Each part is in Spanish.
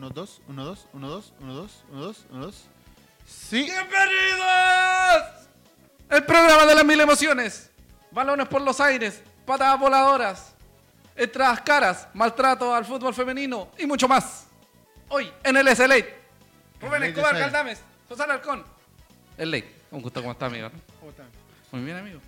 1, 2, 1, 2, 1, 2, 1, 2, 1, 2, 1, 2. Sí. ¡Bienvenidos! El programa de las mil emociones. Balones por los aires, patadas voladoras, entradas caras, maltrato al fútbol femenino y mucho más. Hoy en el SLA. Rubén Escobar. Caldames, José Alarcón. El ley. Un gusto, ¿cómo está, amigo? ¿Cómo están? Muy bien, amigo.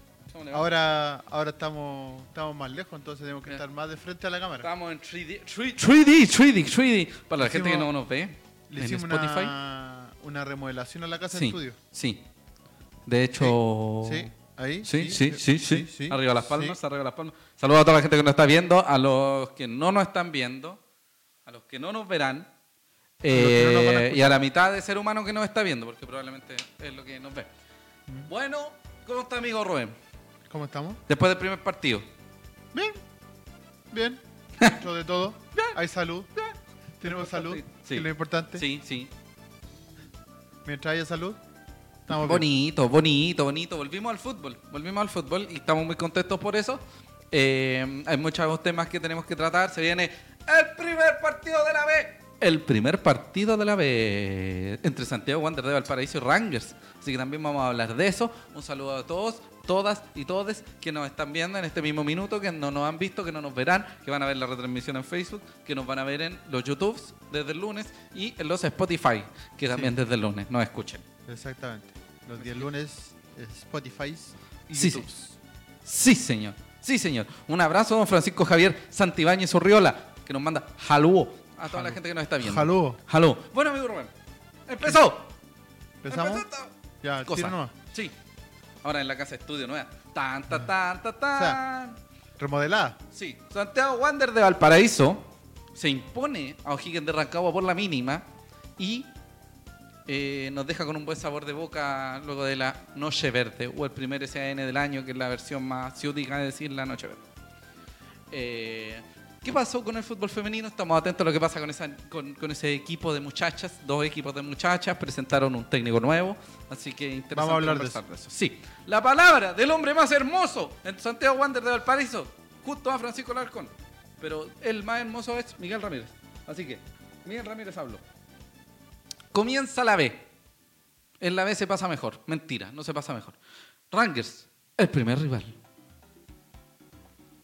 Ahora, ahora estamos, estamos más lejos, entonces tenemos que estar más de frente a la cámara. Estamos en 3D, 3D, 3D, 3D, 3D. Para la gente que no nos ve Le en hicimos Spotify. una, una remodelación a la casa Sí, de estudio. sí. De hecho... Sí, ahí. Sí, sí, sí, sí. sí, Arriba las palmas, sí. arriba las palmas. Saludos a toda la gente que nos está viendo, a los que no nos están viendo, a los que no nos verán, no eh, y a la mitad de ser humano que nos está viendo, porque probablemente es lo que nos ve. Mm. Bueno, ¿cómo está amigo Rubén? ¿Cómo estamos? Después del primer partido. Bien. Bien. Dentro de todo. Hay salud. Tenemos salud. Sí. Que es lo importante. Sí, sí. Mientras haya salud, estamos bien. Bonito, bonito, bonito. Volvimos al fútbol, volvimos al fútbol y estamos muy contentos por eso. Eh, hay muchos temas que tenemos que tratar. Se viene el primer partido de la B. El primer partido de la B entre Santiago Wander de Valparaíso y Rangers. Así que también vamos a hablar de eso. Un saludo a todos, todas y todes que nos están viendo en este mismo minuto, que no nos han visto, que no nos verán, que van a ver la retransmisión en Facebook, que nos van a ver en los YouTubes desde el lunes y en los Spotify, que también desde el lunes nos escuchen. Exactamente. Los días lunes, Spotify y Sí, YouTube. Sí, señor. Sí, señor. Un abrazo don Francisco Javier Santibáñez Urriola, que nos manda jalúo a toda la gente que nos está viendo. Jalú. Jalú. Bueno, amigo Rubén. ¡Empezó! ¿Empezamos? Empezó Ya, cosa. tiro nomás. Sí. Ahora en la casa de estudio nueva. Tan, tan, tan, tan, tan. Remodelada. Sí. Santiago Wander de Valparaíso se impone a O'Higgins de Rancagua por la mínima y eh, nos deja con un buen sabor de boca luego de la Noche Verde o el primer SAN del año, que es la versión más ciútica de decir la Noche Verde. Eh, ¿Qué pasó con el fútbol femenino? Estamos atentos a lo que pasa con, esa, con, con ese equipo de muchachas. Dos equipos de muchachas presentaron un técnico nuevo, así que interesante Vamos a hablar de conversar de eso. Sí, la palabra del hombre más hermoso en Santiago Wander de Valparaíso, justo a Francisco Larcón. Pero el más hermoso es Miguel Ramírez. Así que, Miguel Ramírez habló. Comienza la B. En la B se pasa mejor. Mentira, no se pasa mejor. Rangers, el primer rival.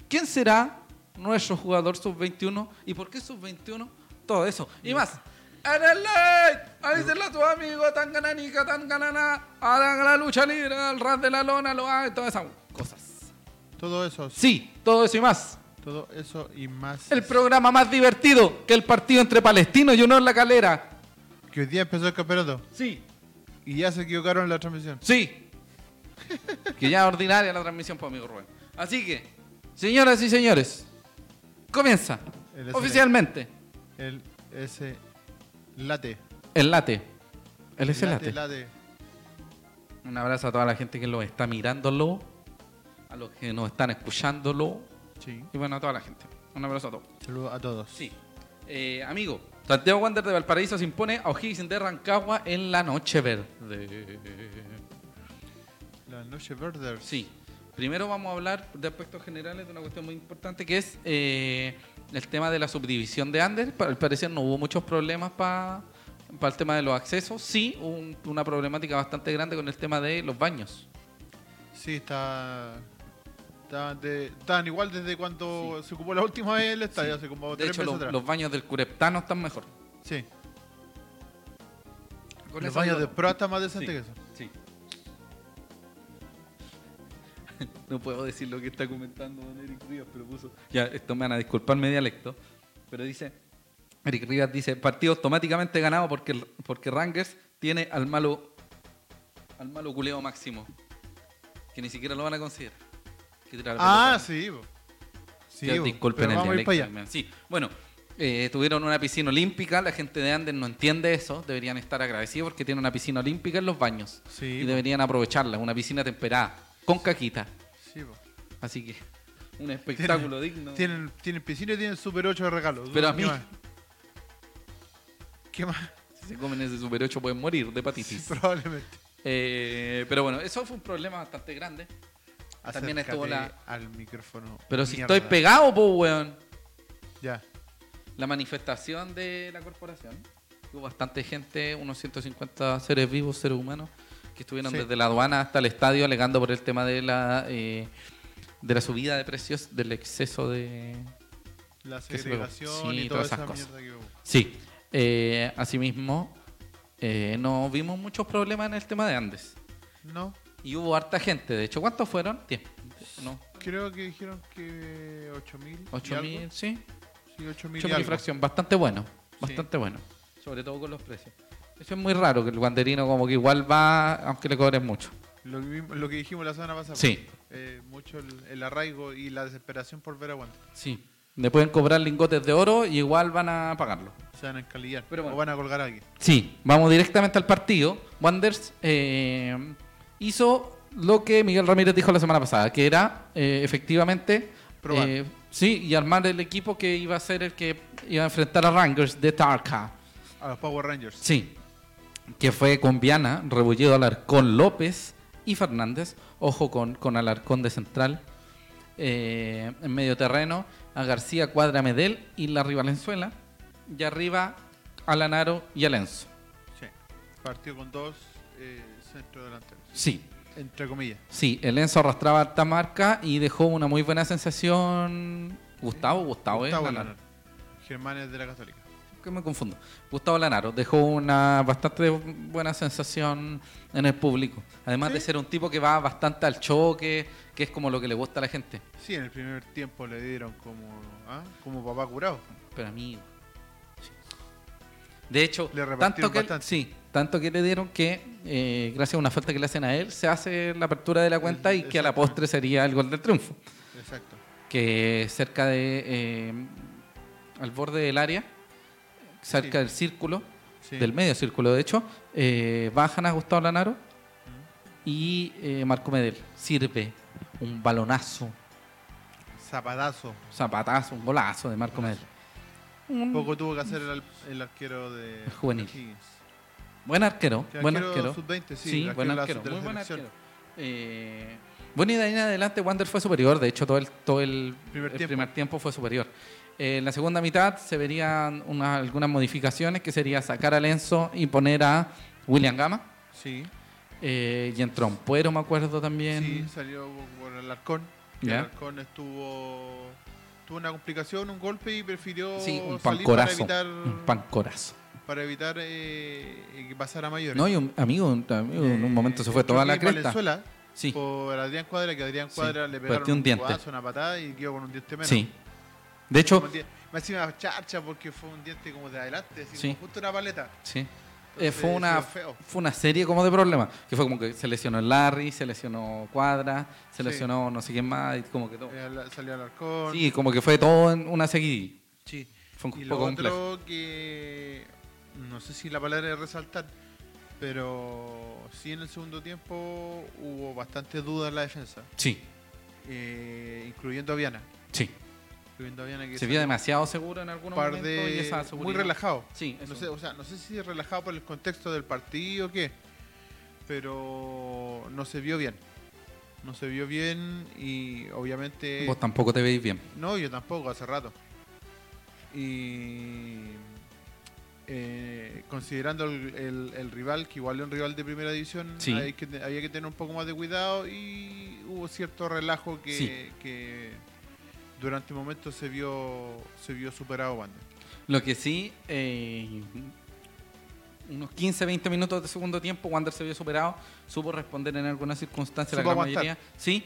¿Quién será nuestro jugador sub-21 y por qué sub-21? Todo eso y más. En el ley, avísenle a tu amigo tan gananica, tan ganana, hagan la lucha libre, el ras de la lona, lo hagan, todas esas cosas. Todo eso. Sí, todo eso y más. Todo eso y más. El programa más divertido que el partido entre Palestino y Unión La Calera. Que hoy día empezó el campeonato. Sí, Y ya se equivocaron en la transmisión. Sí. que ya ordinaria la transmisión por amigo Rubén. Así que, señoras y señores, comienza El oficialmente El S. Late. el late. El ese late. late. late. Un abrazo a toda la gente que lo está mirándolo, a los que nos están escuchándolo Sí. y bueno, a toda la gente. Un abrazo a todos. Saludos a todos. Sí. Eh, amigo, Santiago Wander de Valparaíso se impone a O'Higgins de Rancagua en la noche verde. La noche verde. Sí. Primero vamos a hablar de aspectos generales de una cuestión muy importante que es eh, el tema de la subdivisión de Ander. Al parecer no hubo muchos problemas para el tema de los accesos. Sí, hubo un- una problemática bastante grande con el tema de los baños. Sí, está. Estaban, de- estaban igual desde cuando se ocupó la última vez el estadio, hace como De tres hecho, meses los, atrás. los baños del Cureptano están mejor. Sí. Con los baños de pro están más decentes Sí. que eso. no puedo decir lo que está comentando don Eric Rivas, pero puso. Ya, esto me van a disculpar mi dialecto. Pero dice. Eric Rivas dice: partido automáticamente ganado porque, porque Rangers tiene al malo. Al malo culeo máximo. Que ni siquiera lo van a considerar. Que Ah, sí. po. Sí, Ya, disculpen Pero el dialecto. Sí, bueno, eh, tuvieron una piscina olímpica. La gente de Andes no entiende eso. Deberían estar agradecidos porque tienen una piscina olímpica en los baños. Sí, y deberían aprovecharla. Una piscina temperada, con caquita. Sí, po. Así que, un espectáculo digno. Tienen, tienen piscina y tienen Super 8 de regalo. Pero a ¿Qué mí- más? ¿Qué más? Si se comen ese Super 8 pueden morir de Sí, hepatitis. probablemente. Eh, pero bueno, eso fue un problema bastante grande. También estuvo Acércate la- al micrófono. Pero si Mierda. estoy pegado, po, weón. Ya. la manifestación de la corporación. Hubo bastante gente, unos 150 seres vivos, seres humanos, que estuvieron Sí. desde la aduana hasta el estadio alegando por el tema de la eh, de la subida de precios, del exceso de... La segregación sí, y toda todas esa esas cosas. mierda que hubo. Sí, eh, asimismo, eh, no vimos muchos problemas en el tema de Andes. No, Y hubo harta gente, de hecho, ¿cuántos fueron? 10. No, creo que dijeron que 8000. 8.000, sí. Sí, 8000 y 8.000 algo. fracción, bastante bueno, bastante bueno. Sobre todo con los precios. Eso es muy raro, que el guanderino como que igual va, aunque le cobren mucho. Lo, que lo que dijimos la semana pasada. Sí. Eh, mucho el, el arraigo y la desesperación por ver a Wander. Sí. Le pueden cobrar lingotes de oro y igual van a pagarlo. Se van a encalillar. Pero bueno. O van a colgar a alguien. Sí, vamos directamente al partido. Wanders eh, hizo lo que Miguel Ramírez dijo la semana pasada, que era eh, efectivamente Probar. eh, sí, y armar el equipo que iba a ser el que iba a enfrentar a Rangers de Tarka. A los Power Rangers. Sí, que fue con Viana, Rebolledo, Alarcón, López y Fernández. Ojo con, con Alarcón de central. Eh, en medio terreno, a García, Cuadra, Medel y Larry Valenzuela. Y arriba, a Lanaro y a Lenzo. Sí. Partió con dos eh, centro delanteros. Sí, Entre comillas. sí, el Lenzo arrastraba alta marca y dejó una muy buena sensación. Gustavo, Gustavo, ¿eh? Gustavo Lanaro. Lanaro. Germanes de la Católica. Que me confundo. Gustavo Lanaro dejó una bastante buena sensación en el público. Además de ser un tipo que va bastante al choque, que es como lo que le gusta a la gente. Sí, en el primer tiempo le dieron como, ¿ah? como papá curado. Pero a mí. sí. De hecho, Le tanto que, bastante. sí, tanto que le dieron que, eh, gracias a una falta que le hacen a él, se hace la apertura de la cuenta y que a la postre sería el gol del triunfo. Exacto. que cerca de eh, al borde del área, cerca Sí. del círculo, Sí. del medio círculo de hecho, eh, bajan a Gustavo Lanaro y eh, Marco Medel. Sirve un balonazo, Zapadazo. zapatazo, un golazo de Marco Medel. Un Poco tuvo que hacer el, el arquero de El juvenil. Higgins. buen arquero, Que buen arquero arquero. sub-20, sí, Sí, buen arquero arquero, muy buen arquero. Eh, bueno, y de ahí en adelante Wander fue superior, de hecho todo el, todo el, Primer el tiempo. primer tiempo fue superior. Eh, en la segunda mitad se verían unas- algunas modificaciones, que sería sacar a Lenzo y poner a William Gama. Sí, Eh, y entró Ampuero, me acuerdo también. sí, salió por el arcón. Ya. El arcón estuvo tuvo una complicación, un golpe y prefirió Sí, un salir para pancorazo. evitar, Un pancorazo. para evitar eh, que pasara mayores. No, y un amigo, un amigo en un Eh, momento se fue toda la cresta. Valenzuela Sí, por Adrián Cuadra, que Adrián Sí, Cuadra le pegaron un diente. codazo, una patada y quedó con un diente menos. sí. De hecho, Como un die- Más encima charcha porque fue un diente como de adelante, así Sí. como justo una paleta. sí. Eh, fue, una, fue una serie como de problemas. Que fue como que se lesionó Larry, se lesionó Cuadra, se Sí. lesionó no sé quién más, y como que todo. Eh, Salió al arcón. Sí, como que fue todo en una seguidilla. Sí. Fue un Y lo poco complejo. otro que no sé si la palabra es resaltar, pero sí en el segundo tiempo hubo bastante duda en la defensa, Sí, eh, incluyendo a Viana. sí. Se vio demasiado seguro en algunos par y de esa muy relajado. Sí, No sé, o sea, no sé si relajado por el contexto del partido o qué, pero no se vio bien. No se vio bien y obviamente Vos tampoco te veis bien. No, yo tampoco, hace rato. Y eh, considerando el, el- el rival, que igual es un rival de primera división, Sí. hay que había que tener un poco más de cuidado y hubo cierto relajo que, Sí. que durante un momento se vio se vio superado Wander. Lo que sí, eh, unos 15, 20 minutos de segundo tiempo, Wander se vio superado, supo responder en algunas circunstancias, la gran aguantar. mayoría. Sí,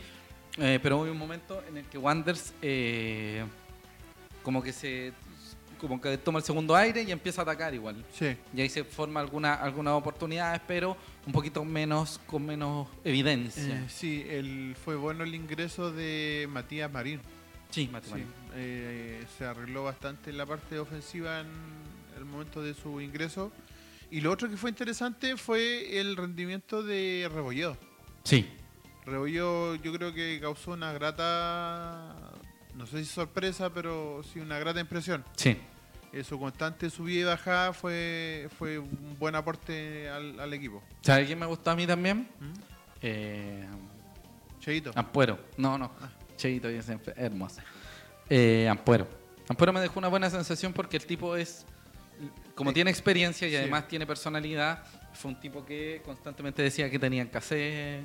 eh, pero hubo un momento en el que Wanders eh, como que se como que toma el segundo aire y empieza a atacar igual. Sí, Y ahí se forma alguna, algunas oportunidades, pero un poquito menos, con menos evidencia. Eh, sí, el, fue bueno el ingreso de Matías Marín. Sí, Sí, eh, se arregló bastante en la parte ofensiva en el momento de su ingreso. Y lo otro que fue interesante fue el rendimiento de Rebolledo. Sí, Rebolledo yo creo que causó una grata, no sé si sorpresa, pero sí una grata impresión. sí. Eh, su constante subida y bajada fue, fue un buen aporte al, al equipo. ¿Sabes quién me gustó a mí también? ¿Mm? Eh, Cheito. Ampuero. No, no. Cheito, siempre. Hermosa. Eh, Ampuero. Ampuero me dejó una buena sensación porque el tipo es, como tiene experiencia y Sí. además tiene personalidad, fue un tipo que constantemente decía que tenían que hacer,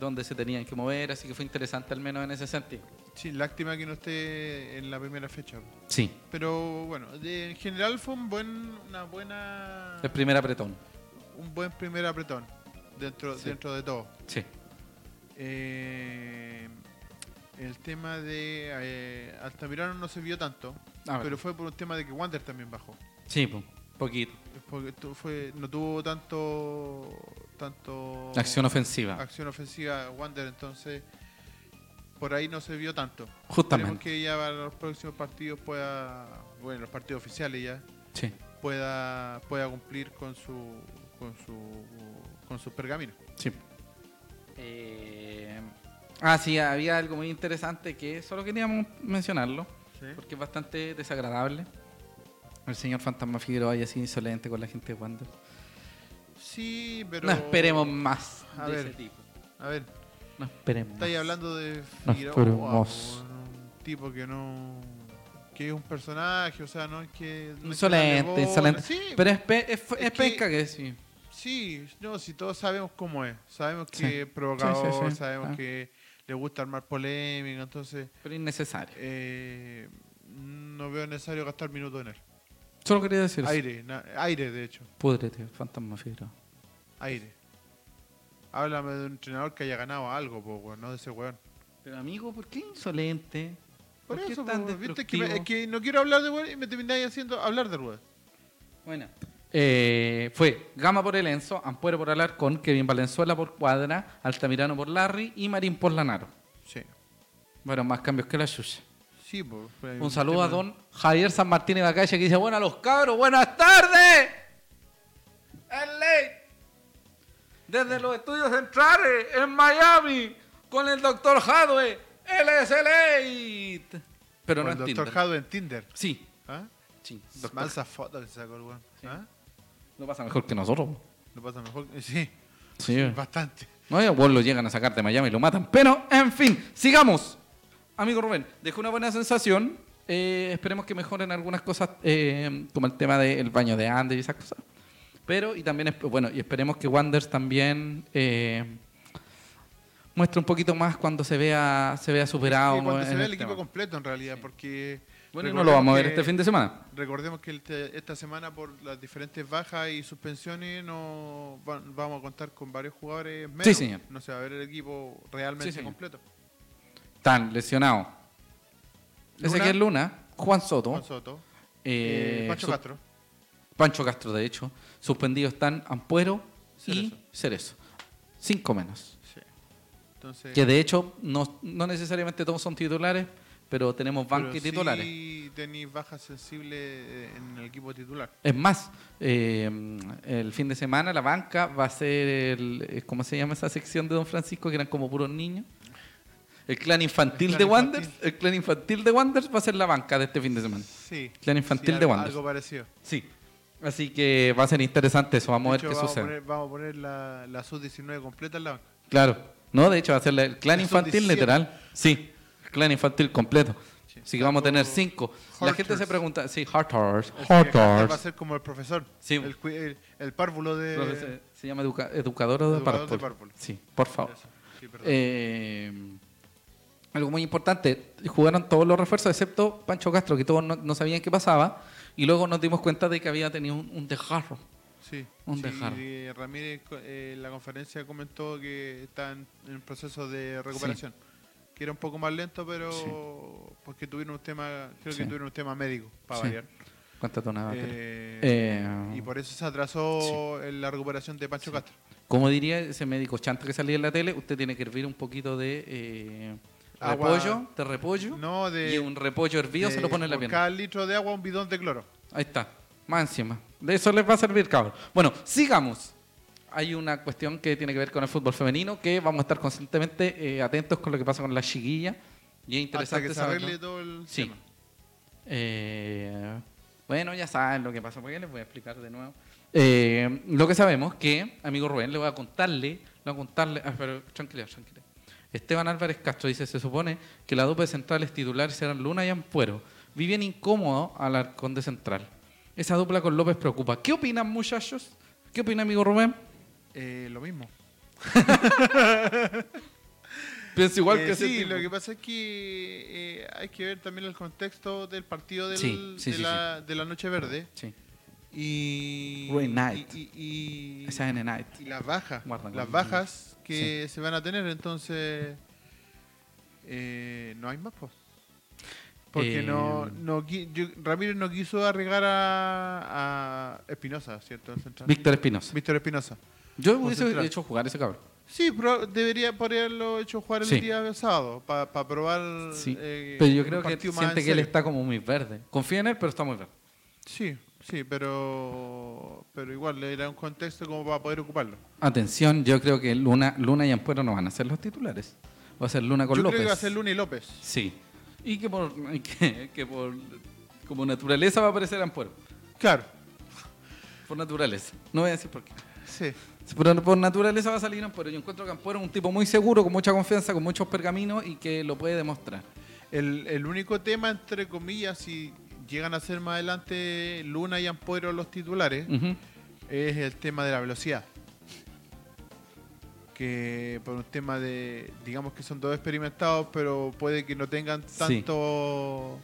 dónde se tenían que mover, así que fue interesante al menos en ese sentido. Sí, lástima que no esté en la primera fecha. Sí, Pero bueno, de- en general fue un buen, una buena, el primer apretón. un buen primer apretón dentro, Sí. dentro de todo. Sí. Eh, el tema de eh, Altamirano no se vio tanto, A ver. pero fue por un tema de que Wander también bajó. Sí, po, poquito. Porque tu- fue, no tuvo tanto, tanto Acción ofensiva. acción ofensiva Wander, entonces por ahí no se vio tanto. Esperemos Justamente. que ya para los próximos partidos pueda, bueno, los partidos oficiales ya, Sí, pueda, pueda cumplir con su, con su, con sus pergaminos. sí. Eh, ah, sí, había algo muy interesante que solo queríamos mencionarlo. porque es bastante desagradable. El señor Fantasma Figueroa haya sido insolente con la gente de Wander. Sí, pero No esperemos más A de ver. ese tipo. A ver, No esperemos. estáis hablando de No Figueroa, esperemos. un tipo que no que es un personaje, o sea, no es que no Insolente, insolente. Sí, Pero es, pe- es, es Es que- pesca que sí. Sí, no, si todos sabemos cómo es. Sabemos Sí. que es provocador, Sí, sí, sí. sabemos Ah. que le gusta armar polémica, entonces Pero innecesario. eh, no veo necesario gastar minutos en él. Solo quería decir eso. Aire, na- aire de hecho, Púdrete, Fantasma Figueroa. aire. Háblame de un entrenador que haya ganado algo, po, weón, no de ese weón. Pero amigo, ¿por qué insolente? Por, ¿Por qué eso, tan po, viste que, me- destructivo? es que no quiero hablar de weón y me termináis haciendo hablar de weón. Bueno. Eh, fue Gama por el Enzo, Ampuero por Alarcón, Kevin Valenzuela por Cuadra, Altamirano por Larry y Marín por Lanaro. Sí. Bueno, más cambios que la Xuxa. Sí, po, fue Un saludo a don Javier San Martín de Bacalla que dice, bueno, a los cabros, buenas tardes. Es ley. Desde los estudios centrales en Miami con el doctor Hadwe. Él es el late. Pero con no el en doctor Tinder. Jado en Tinder. Sí, ¿Ah? sí. doctor. Mansa foto que se sacó el weón. Sí. ¿Ah? No pasa mejor que nosotros. Lo pasa mejor. Sí, Sí. bastante. No, igual lo llegan a sacar de Miami y lo matan. Pero, en fin, sigamos. Amigo Rubén, dejó una buena sensación. Eh, esperemos que mejoren algunas cosas, eh, como el tema del baño de Ander y esas cosas. Pero, y también, esp- bueno, y esperemos que Wanders también eh, muestre un poquito más cuando se vea, se vea superado. Cuando en se ve el el equipo tema. completo en realidad, porque Bueno, no lo vamos a ver este fin de semana. recordemos que el te- esta semana por las diferentes bajas y suspensiones no va- vamos a contar con varios jugadores menos. Sí, señor. No se va a ver el equipo realmente Sí, completo. Están lesionados. Ezequiel Luna, Juan Soto, Juan Soto, eh, eh, Pancho Castro. Pancho Castro, de hecho. Suspendidos están Ampuero Cerezo. y Cerezo. Cinco menos. Sí. Entonces, Que de hecho no, no necesariamente todos son titulares, pero tenemos banca y titulares. Sí tenéis bajas sensibles eh, en el equipo titular. Es más, eh, el fin de semana la banca va a ser el, eh, ¿cómo se llama esa sección de Don Francisco? Que eran como puros niños. El clan infantil El clan de infantil. El clan infantil de Wanderers va a ser la banca de este fin de semana. Sí. Clan infantil sí, de Wanderers. Algo parecido. Sí. Así que va a ser interesante eso. Vamos a De ver hecho, qué vamos, a sucede. poner, vamos a poner la, la sub-19 completa en la banca. Claro. No, de hecho va a ser el clan La infantil sub-17. literal. Sí, clan infantil completo. Sí. Así que vamos a tener cinco. La gente se pregunta, sí, Hartars, va a ser como el profesor. Sí. El, el, el párvulo de. Profesor, ¿Se llama educa- educador o de párvulo? párvulo. Sí, por favor. Sí. Eh, algo muy importante, jugaron todos los refuerzos excepto Pancho Castro, que todos no, no sabían qué pasaba, y luego nos dimos cuenta de que había tenido un, un desgarro. sí. un sí, desgarro. y Ramírez co- eh, en la conferencia comentó que está en, en proceso de recuperación. Que era un poco más lento, pero Sí. porque tuvieron un tema, creo Sí. que tuvieron un tema médico, para Sí. variar. Una batalla. Eh, Eh, y por eso se atrasó la recuperación de Pancho Castro. Como diría ese médico chanta que salía en la tele, usted tiene que hervir un poquito de eh, Agua. repollo, de repollo, No, de. y un repollo hervido se lo pone en la pierna. cada litro de agua, un bidón de cloro. Ahí está, más encima. De eso les va a servir, cabrón. Bueno, sigamos. Hay una cuestión que tiene que ver con el fútbol femenino, que vamos a estar constantemente eh, atentos con lo que pasa con la chiquilla. Y es Hasta interesante que saberlo. arregle todo el Sí. tema. Eh, bueno, ya saben lo que pasa, porque les voy a explicar de nuevo. Eh, lo que sabemos que, amigo Rubén, le voy a contarle, le voy a contarle, ah, pero tranquila, tranquila. Esteban Álvarez Castro dice, se supone que la dupla de centrales titulares serán Luna y Ampuero, Vi bien incómodo al Arcón de Central. Esa dupla con López preocupa. ¿Qué opinan, muchachos? ¿Qué opina, amigo Rubén? Eh, lo mismo. Pienso igual Eh, que sí, lo que pasa es que eh, hay que ver también el contexto del partido del- Sí, sí, de, sí, la, de la Noche Verde Sí. y, Knight. y, y- y- en Night. y las bajas, Guarda con las bajas que se van a tener, entonces eh, no hay más, pues. Porque no, no qui- yo- Ramírez no quiso arriesgar a, a Espinosa, ¿cierto? Víctor Espinosa. Víctor Espinosa. Yo hubiese hecho jugar ese cabrón. Sí, pero debería haberlo hecho jugar el Sí. día sábado para probar. Sí. eh, pero yo un creo que partido más siente en que él serio. está como muy verde. Confía en él, pero está muy verde. Sí, sí, pero pero igual le era un contexto como para poder ocuparlo. Atención, yo creo que Luna, Luna y Ampuero no van a ser los titulares. Va a ser Luna con Yo López. creo que va a ser Luna y López. Sí. Y que por, y que, que por como naturaleza va a aparecer Ampuero. Claro, Por naturaleza. No voy a decir por qué. sí. Por, por naturaleza va a salir Ampuero. Yo encuentro que Ampuero es un tipo muy seguro, con mucha confianza, con muchos pergaminos y que lo puede demostrar. El, el único tema, entre comillas, si llegan a ser más adelante Luna y Ampuero los titulares, es el tema de la velocidad. Que por un tema de, digamos que son dos experimentados, pero puede que no tengan tanto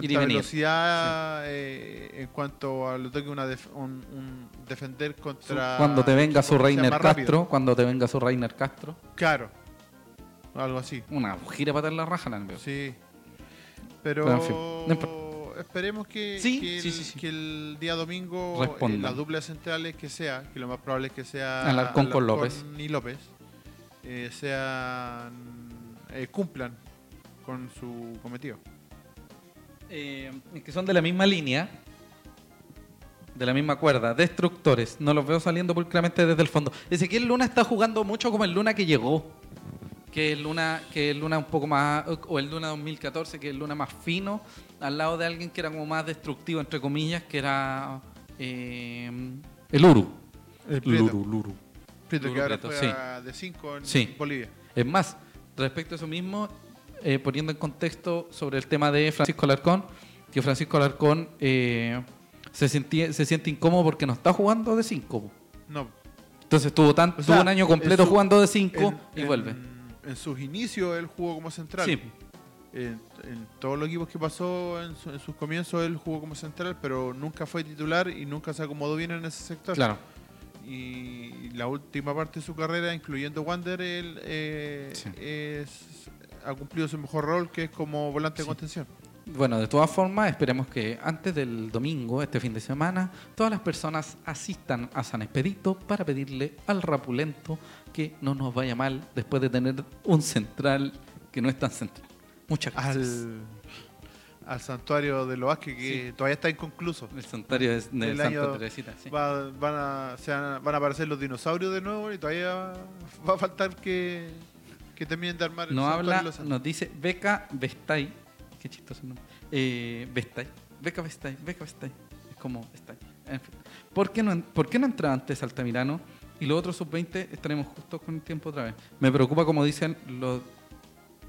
tanta velocidad eh, en cuanto a lo que una def- un, un defender contra Cuando te venga su Reiner rápido. Castro, cuando te venga su Reiner Castro, Claro. Algo así. una gira para la raja, la. Sí. Pero en fin, esperemos que, Sí, que, el, sí, sí, sí. que el día domingo eh, las duplas centrales que sea, que lo más probable es que sea Alarcón con López. y López, eh, sean eh, cumplan con su cometido. Eh, que son de la misma línea, de la misma cuerda, destructores. No los veo saliendo pulcramente desde el fondo. Ezequiel Luna está jugando mucho como el Luna que llegó. Que el Luna, que el Luna un poco más, o el Luna 2014, que el Luna más fino, al lado de alguien que era como más destructivo, entre comillas, que era eh, el Uru. El Prieto, Luru. Prieto, que Luro ahora Prieto, juega de 5 en Sí. Bolivia. Es más, respecto a eso mismo, eh, poniendo en contexto sobre el tema de Francisco Alarcón, que Francisco Alarcón eh, se, sentía- se siente incómodo porque no está jugando de 5. No. Entonces tuvo, tan, O sea, tuvo un año completo su- jugando de 5 En- y en- vuelve. En sus inicios él jugó como central. Sí, En, en todos los equipos que pasó en, su- en sus comienzos él jugó como central, pero nunca fue titular y nunca se acomodó bien en ese sector. claro. Y la última parte de su carrera, incluyendo Wander, él eh, Sí. es- ha cumplido su mejor rol, que es como volante de contención. Bueno, de todas formas, esperemos que antes del domingo, este fin de semana, todas las personas asistan a San Expedito para pedirle al Rapulento que no nos vaya mal después de tener un central que no es tan central. Muchas gracias. Al, al santuario de los Vázquez, que todavía está inconcluso. El santuario de, de El Santa año- Teresita. sí. Va- van, a, se van, a, van a aparecer los dinosaurios de nuevo y todavía va a faltar que, que terminen de armar el Nos habla, nos dice Beca Vestay. Qué chistoso nombre. Eh, Vestay. Beca Vestay. Beca Vestay. Es como Vestay. En fin. ¿Por qué no, ¿Por qué no entra antes Altamirano? Y los otros sub-20 estaremos justo con el tiempo otra vez. Me preocupa, como dicen los,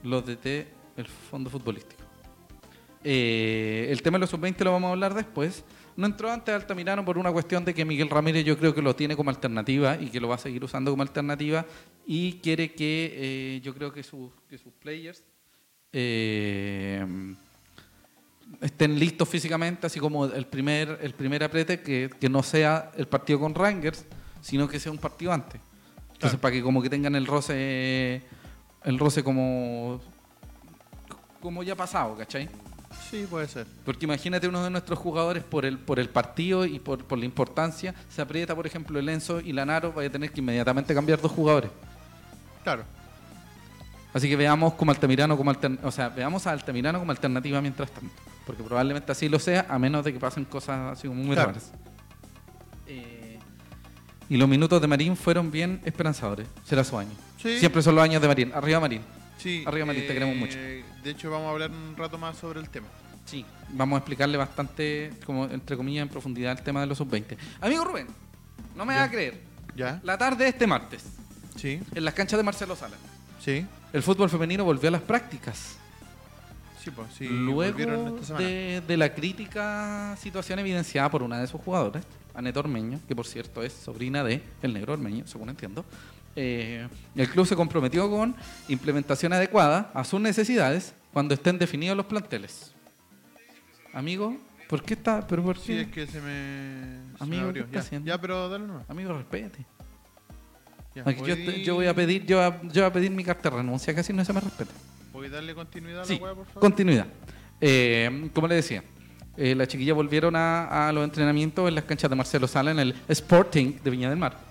los DT, el fondo futbolístico. Eh, el tema de los sub-20 lo vamos a hablar después. No entró antes Altamirano por una cuestión de que Miguel Ramírez yo creo que lo tiene como alternativa y que lo va a seguir usando como alternativa y quiere que eh, yo creo que, sus- que sus players eh, estén listos físicamente, así como el primer, el primer aprete, que, que no sea el partido con Rangers, sino que sea un partido antes. Entonces, Claro. para que como que tengan el roce, el roce como, como ya pasado, ¿cachai? Sí, puede ser. Porque imagínate uno de nuestros jugadores por el, por el partido y por, por la importancia, se aprieta, por ejemplo, el Enzo y Lanaro, vaya a tener que inmediatamente cambiar dos jugadores. Claro. Así que veamos como Altamirano como altern- o sea, veamos a Altamirano como alternativa mientras tanto, porque probablemente así lo sea, a menos de que pasen cosas así muy Claro. raras. Eh, y los minutos de Marín fueron bien esperanzadores. Será su año. Sí. Siempre son los años de Marín. Arriba Marín. Sí, Arriba, Marín, te queremos mucho. De hecho, vamos a hablar un rato más sobre el tema. Sí. Vamos a explicarle bastante, como entre comillas, en profundidad el tema de los sub-20. Amigo Rubén, no me Ya. va a creer. ¿Ya? La tarde de este martes, Sí, en las canchas de Marcelo Sala, sí, el fútbol femenino volvió a las prácticas. Sí, pues, sí, Luego esta de, de la crítica situación evidenciada por una de sus jugadoras, Anet Ormeño, que por cierto es sobrina de El Negro Ormeño, según entiendo, eh, el club se comprometió con implementación adecuada a sus necesidades cuando estén definidos los planteles. Amigo, ¿por qué está? ¿Pero por Sí, qué? es que se me, se me Amigo, ¿qué abrió. está Ya, ya, pero dale nomás. Amigo, respete. Ya, Aquí yo, ¿podí- yo voy a pedir, yo, voy a- yo voy a pedir mi carta de renuncia, casi no se me respeta. ¿Podí darle continuidad a Sí, la por favor? continuidad. Eh, como le decía, eh, las chiquillas volvieron a, a los entrenamientos en las canchas de Marcelo Sala en el Sporting de Viña del Mar.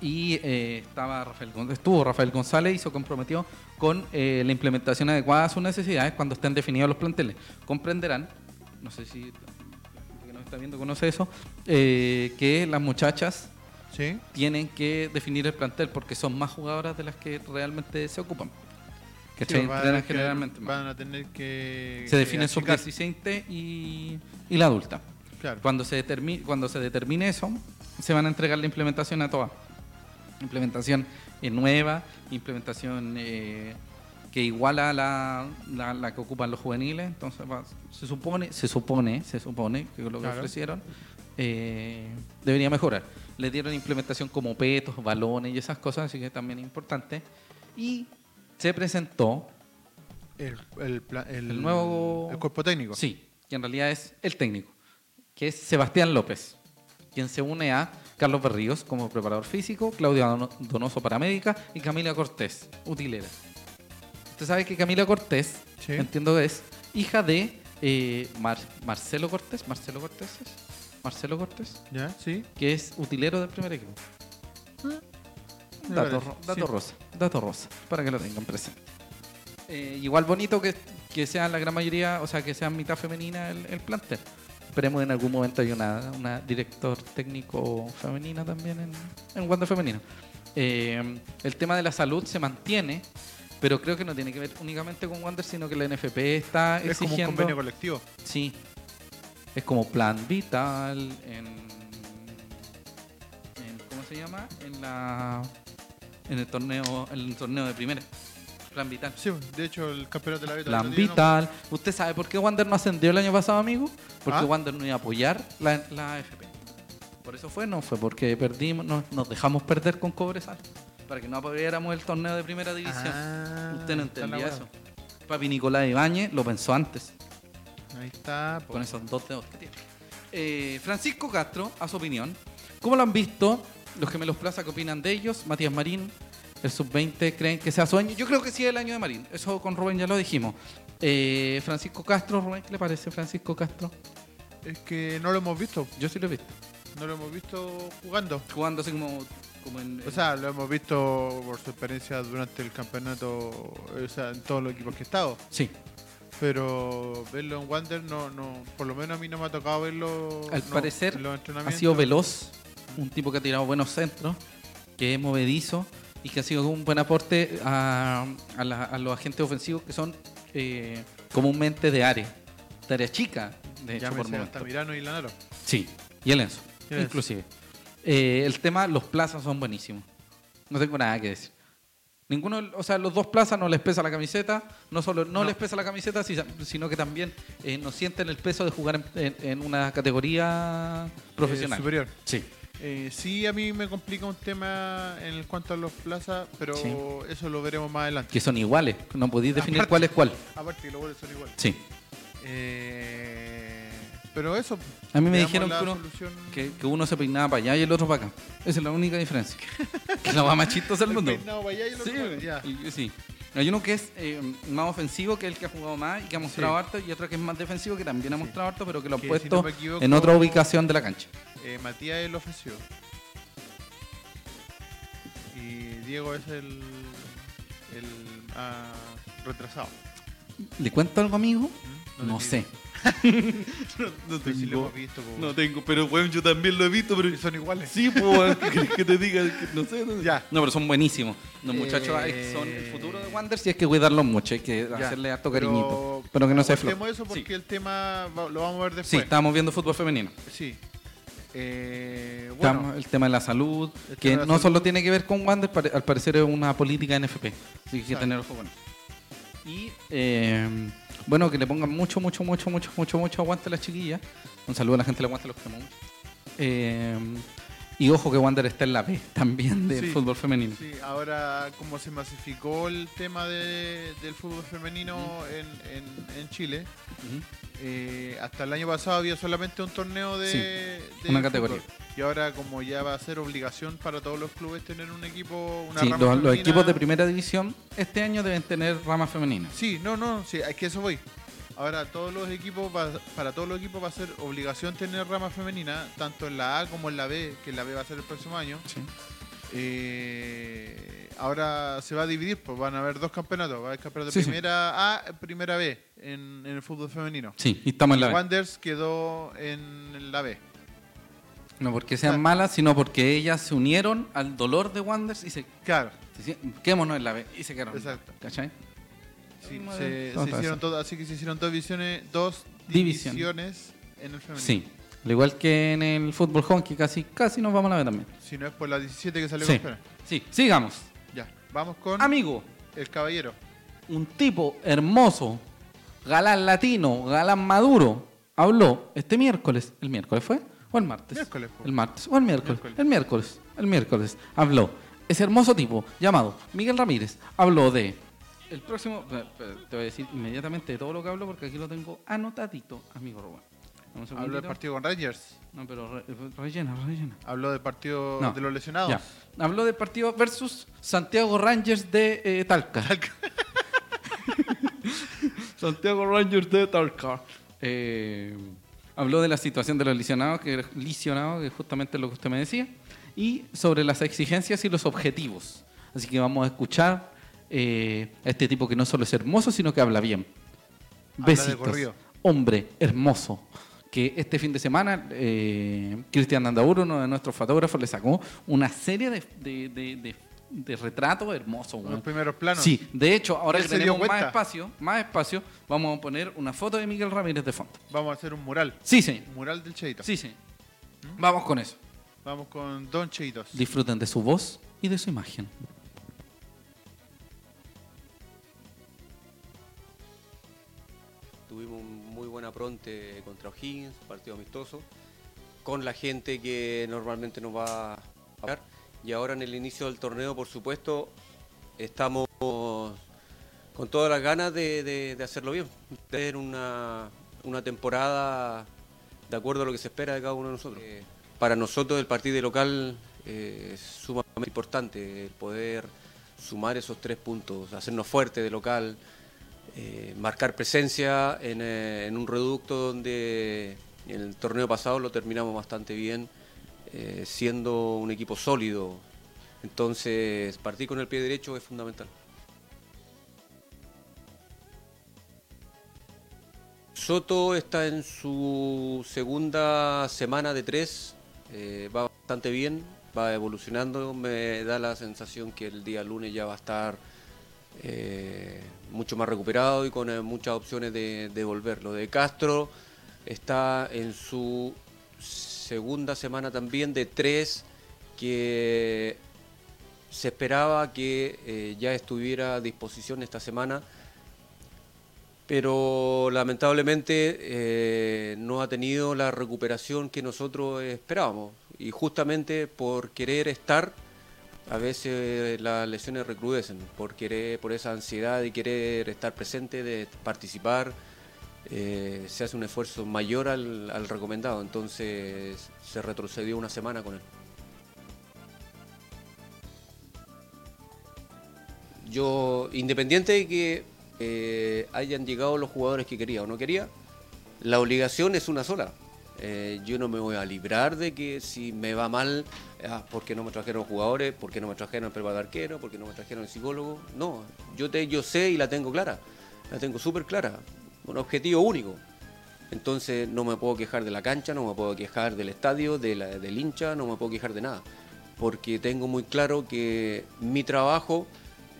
Y eh, estaba Rafael, estuvo Rafael González y se comprometió con eh, la implementación adecuada a sus necesidades cuando estén definidos los planteles. Comprenderán, no sé si la gente que nos está viendo conoce eso, eh, que las muchachas Sí. tienen que definir el plantel porque son más jugadoras de las que realmente se ocupan. Que Sí, van que- generalmente. más. Van a tener que. se define que sub-17 y, y la adulta. Claro. Cuando se, determine, cuando se determine eso, se van a entregar la implementación a todas. Implementación eh, nueva, implementación eh, que iguala a la, la, la que ocupan los juveniles. Entonces, va- se supone, se supone, se supone que lo que Claro. ofrecieron eh, debería mejorar. Le dieron implementación como petos, balones y esas cosas, así que también es importante. Y se presentó El, el, el, El nuevo- El cuerpo técnico. Sí, que en realidad es el técnico, que es Sebastián López, quien se une a Carlos Berríos como preparador físico, Claudia Dono- Donoso paramédica y Camila Cortés, utilera. Usted sabe que Camila Cortés, Sí. entiendo que es hija de eh, Mar- Marcelo Cortés, Marcelo Cortés es? Marcelo Cortés, ¿Ya? Sí. que es utilero del primer equipo. Me Dato, ro- dato sí. rosa, dato rosa, para que lo tengan presente. Eh, igual bonito que, que sean la gran mayoría, o sea, que sean mitad femenina el, el plantel. Esperemos en algún momento hay una, una director técnico femenina también en, en Wanda Femenino. Eh, el tema de la salud se mantiene, pero creo que no tiene que ver únicamente con Wander, sino que la NFP está Es como un exigiendo... convenio colectivo. Sí. Es como plan vital en, en- ¿cómo se llama? En la en el torneo en el torneo de primera. Plan vital. Sí, de hecho, el campeonato de la Beta Plan no vital. ¿Usted sabe por qué Wander no ascendió el año pasado, amigo? Porque ¿Ah? Wander no iba a apoyar la, la AFP. Por eso fue, no fue porque perdimos, no- nos dejamos perder con Cobresal. Para que no apoyáramos el torneo de primera división. Ah, Usted no entendía eso. Papi Nicolás Ibáñez lo pensó antes. Ahí está. po. con esos dos dedos que tiene. Eh, Francisco Castro, a su opinión, ¿cómo lo han visto? Los gemelos Plaza, ¿qué opinan de ellos? Matías Marín, el sub-20, ¿creen que sea su año? Yo creo que sí es el año de Marín, eso con Rubén ya lo dijimos. Eh, Francisco Castro, Rubén, ¿qué le parece Francisco Castro? Es que no lo hemos visto. Yo sí lo he visto. No lo hemos visto jugando. Jugando así como, como en... O sea, lo hemos visto por su experiencia durante el campeonato, o sea, en todos los equipos que he estado. sí, Pero verlo en Wander, no, no, por lo menos a mí no me ha tocado verlo Al no, parecer, en los ha sido veloz, un tipo que ha tirado buenos centros, que es movedizo y que ha sido un buen aporte a, a la- a los agentes ofensivos que son eh, comúnmente de área, de área chica, de hecho, por momentos. Altamirano y Lanaro. Sí, y el Enzo, inclusive. Eh, el tema, los plazas son buenísimos. No tengo nada que decir. Ninguno, o sea, los dos plazas no les pesa la camiseta, no solo no, No. les pesa la camiseta, si- sino que también eh, no sienten el peso de jugar en, en- en una categoría profesional. Eh, superior. Sí. Eh, sí, a mí me complica un tema en cuanto a los plazas, pero Sí. eso lo veremos más adelante. Que son iguales, no podéis definir Aparte. cuál es cuál. Aparte que los goles son iguales. Sí. Eh, pero eso. A mí me dijeron la que uno, solución. que, que uno se peinaba para allá y el otro para acá. Esa es la única diferencia. que la va más chistosa del El mundo. peinado para allá y el otro Sí, para acá, ya. sí. Hay uno que es eh, más ofensivo, que es el que ha jugado más y que ha mostrado Sí. harto, y otro que es más defensivo, que también ha Sí. mostrado harto, pero que lo han si puesto no me equivoco, en otra ubicación de la cancha. Eh, Matías es el ofensivo. Y Diego es el. el ah, retrasado. ¿Le cuento algo, amigo? ¿Mm? No, sé. digo. Pero sí lo hemos visto. po. No tengo, pero bueno, yo también lo he visto, pero... Son iguales. Sí, pues, ¿qué querés que te diga? Que No sé. no- Ya. No, pero son buenísimos. Los Eh, muchachos son el futuro de Wander y hay que cuidarlos mucho, hay que Ya. hacerle harto Pero cariñito. Pero que no se floje. eso porque Sí. el tema lo vamos a ver Sí, después. estábamos viendo fútbol femenino. Sí. Eh, Estamos- bueno, el tema de la salud, El que la no salud. solo tiene que ver con Wander, al parecer es una política NFP. Así que hay que tener ojo con eso. Y eh, bueno, que le pongan mucho, mucho, mucho, mucho, mucho, mucho aguante a las chiquillas. Un saludo a la gente de aguante, los queremos y ojo que Wander está en la B también del Sí. fútbol femenino. Sí, ahora como se masificó el tema de- del fútbol femenino en, en- en Chile, eh, hasta el año pasado había solamente un torneo de, Sí, de una categoría. fútbol. Y ahora como ya va a ser obligación para todos los clubes tener un equipo, una Sí, rama los, los femenina. equipos de primera división este año deben tener ramas femeninas. Sí, no, no, sí, es que eso voy. Ahora todos los equipos, va- para todos los equipos va a ser obligación tener rama femenina, tanto en la A como en la B, que en la B va a ser el próximo año. Sí. Eh, ahora se va a dividir, pues van a haber dos campeonatos. Va a haber campeonato de Sí, sí. primera A, primera B en, en el fútbol femenino. Sí, y estamos en la B. Wanderers quedó en la B. No porque sean malas, sino porque ellas se unieron al dolor de Wanders y se, Claro, se quedémonos en la B y se quedaron. Exacto. ¿Cachai? Sí, se, ver. ver. hicieron todo, así que se hicieron dos divisiones, dos División. divisiones en el femenino. Sí. Al igual que en el fútbol hockey, casi, casi nos vamos a la B también. Si no es por la 17 que salió Sí. campeona. Sí, sigamos. Ya, vamos con Amigo, el caballero. un tipo hermoso, galán latino, galán maduro, habló este miércoles. ¿El miércoles fue? ¿O el martes? Miércoles. El martes. ¿O el miércoles? Miércoles. El miércoles. El miércoles. Habló. Ese hermoso tipo llamado Miguel Ramírez habló de. El próximo. Te voy a decir inmediatamente de todo lo que habló porque aquí lo tengo anotadito, amigo Rubén. Habló del partido con Rangers. No, pero re- rellena, rellena. Habló del partido No. de los lesionados. Ya. Habló del partido versus Santiago Rangers de eh, Talca. Santiago Rangers de Talca. Eh, habló de la situación de los lesionados, que, lesionados, que es justamente lo que usted me decía, y sobre las exigencias y los objetivos. Así que vamos a escuchar eh, a este tipo que no solo es hermoso, sino que habla bien. Habla Besitos. Hombre hermoso. Que este fin de semana eh, Cristian Andauro, uno de nuestros fotógrafos, le sacó una serie de, de, de- de- de retratos hermosos. Los primeros planos. Sí, de hecho, ahora que tenemos más espacio, más espacio, vamos a poner una foto de Miguel Ramírez de fondo. Vamos a hacer un mural. Sí, señor. Un mural del Cheito. Sí, señor. Vamos con eso. Vamos con Don Cheitos. Disfruten de su voz y de su imagen. Tuvimos un muy buena pronte contra O'Higgins, partido amistoso, con la gente que normalmente nos va a ver. Y ahora en el inicio del torneo, por supuesto, estamos con todas las ganas de, de- de hacerlo bien. Tener una, una temporada de acuerdo a lo que se espera de cada uno de nosotros. Eh, para nosotros el partido de local eh, es sumamente importante, el poder sumar esos tres puntos, hacernos fuertes de local, eh, marcar presencia en, eh, en un reducto donde en el torneo pasado lo terminamos bastante bien, eh, siendo un equipo sólido. Entonces, partir con el pie derecho es fundamental. Soto está en su segunda semana de tres, va bastante bien, va evolucionando, me da la sensación que el día lunes ya va a estar mucho más recuperado y con eh, muchas opciones de, de volver. Lo de Castro está en su segunda semana también de tres, que se esperaba que eh, ya estuviera a disposición esta semana, pero lamentablemente eh, no ha tenido la recuperación que nosotros esperábamos. Y justamente por querer estar, a veces las lesiones recrudecen, por, querer, por esa ansiedad de querer estar presente, de participar, eh, se hace un esfuerzo mayor al, recomendado, entonces se retrocedió una semana con él. Yo, independiente de que eh, hayan llegado los jugadores que quería o no quería, la obligación es una sola. Eh, yo no me voy a librar de que si me va mal, ah, ¿por qué no me trajeron jugadores? ¿Por qué no me trajeron el preparador arquero? ¿Por qué no me trajeron el psicólogo? No, yo, te, yo sé y la tengo clara, la tengo súper clara, un objetivo único. Entonces no me puedo quejar de la cancha, no me puedo quejar del estadio, de la- del hincha, no me puedo quejar de nada. Porque tengo muy claro que mi trabajo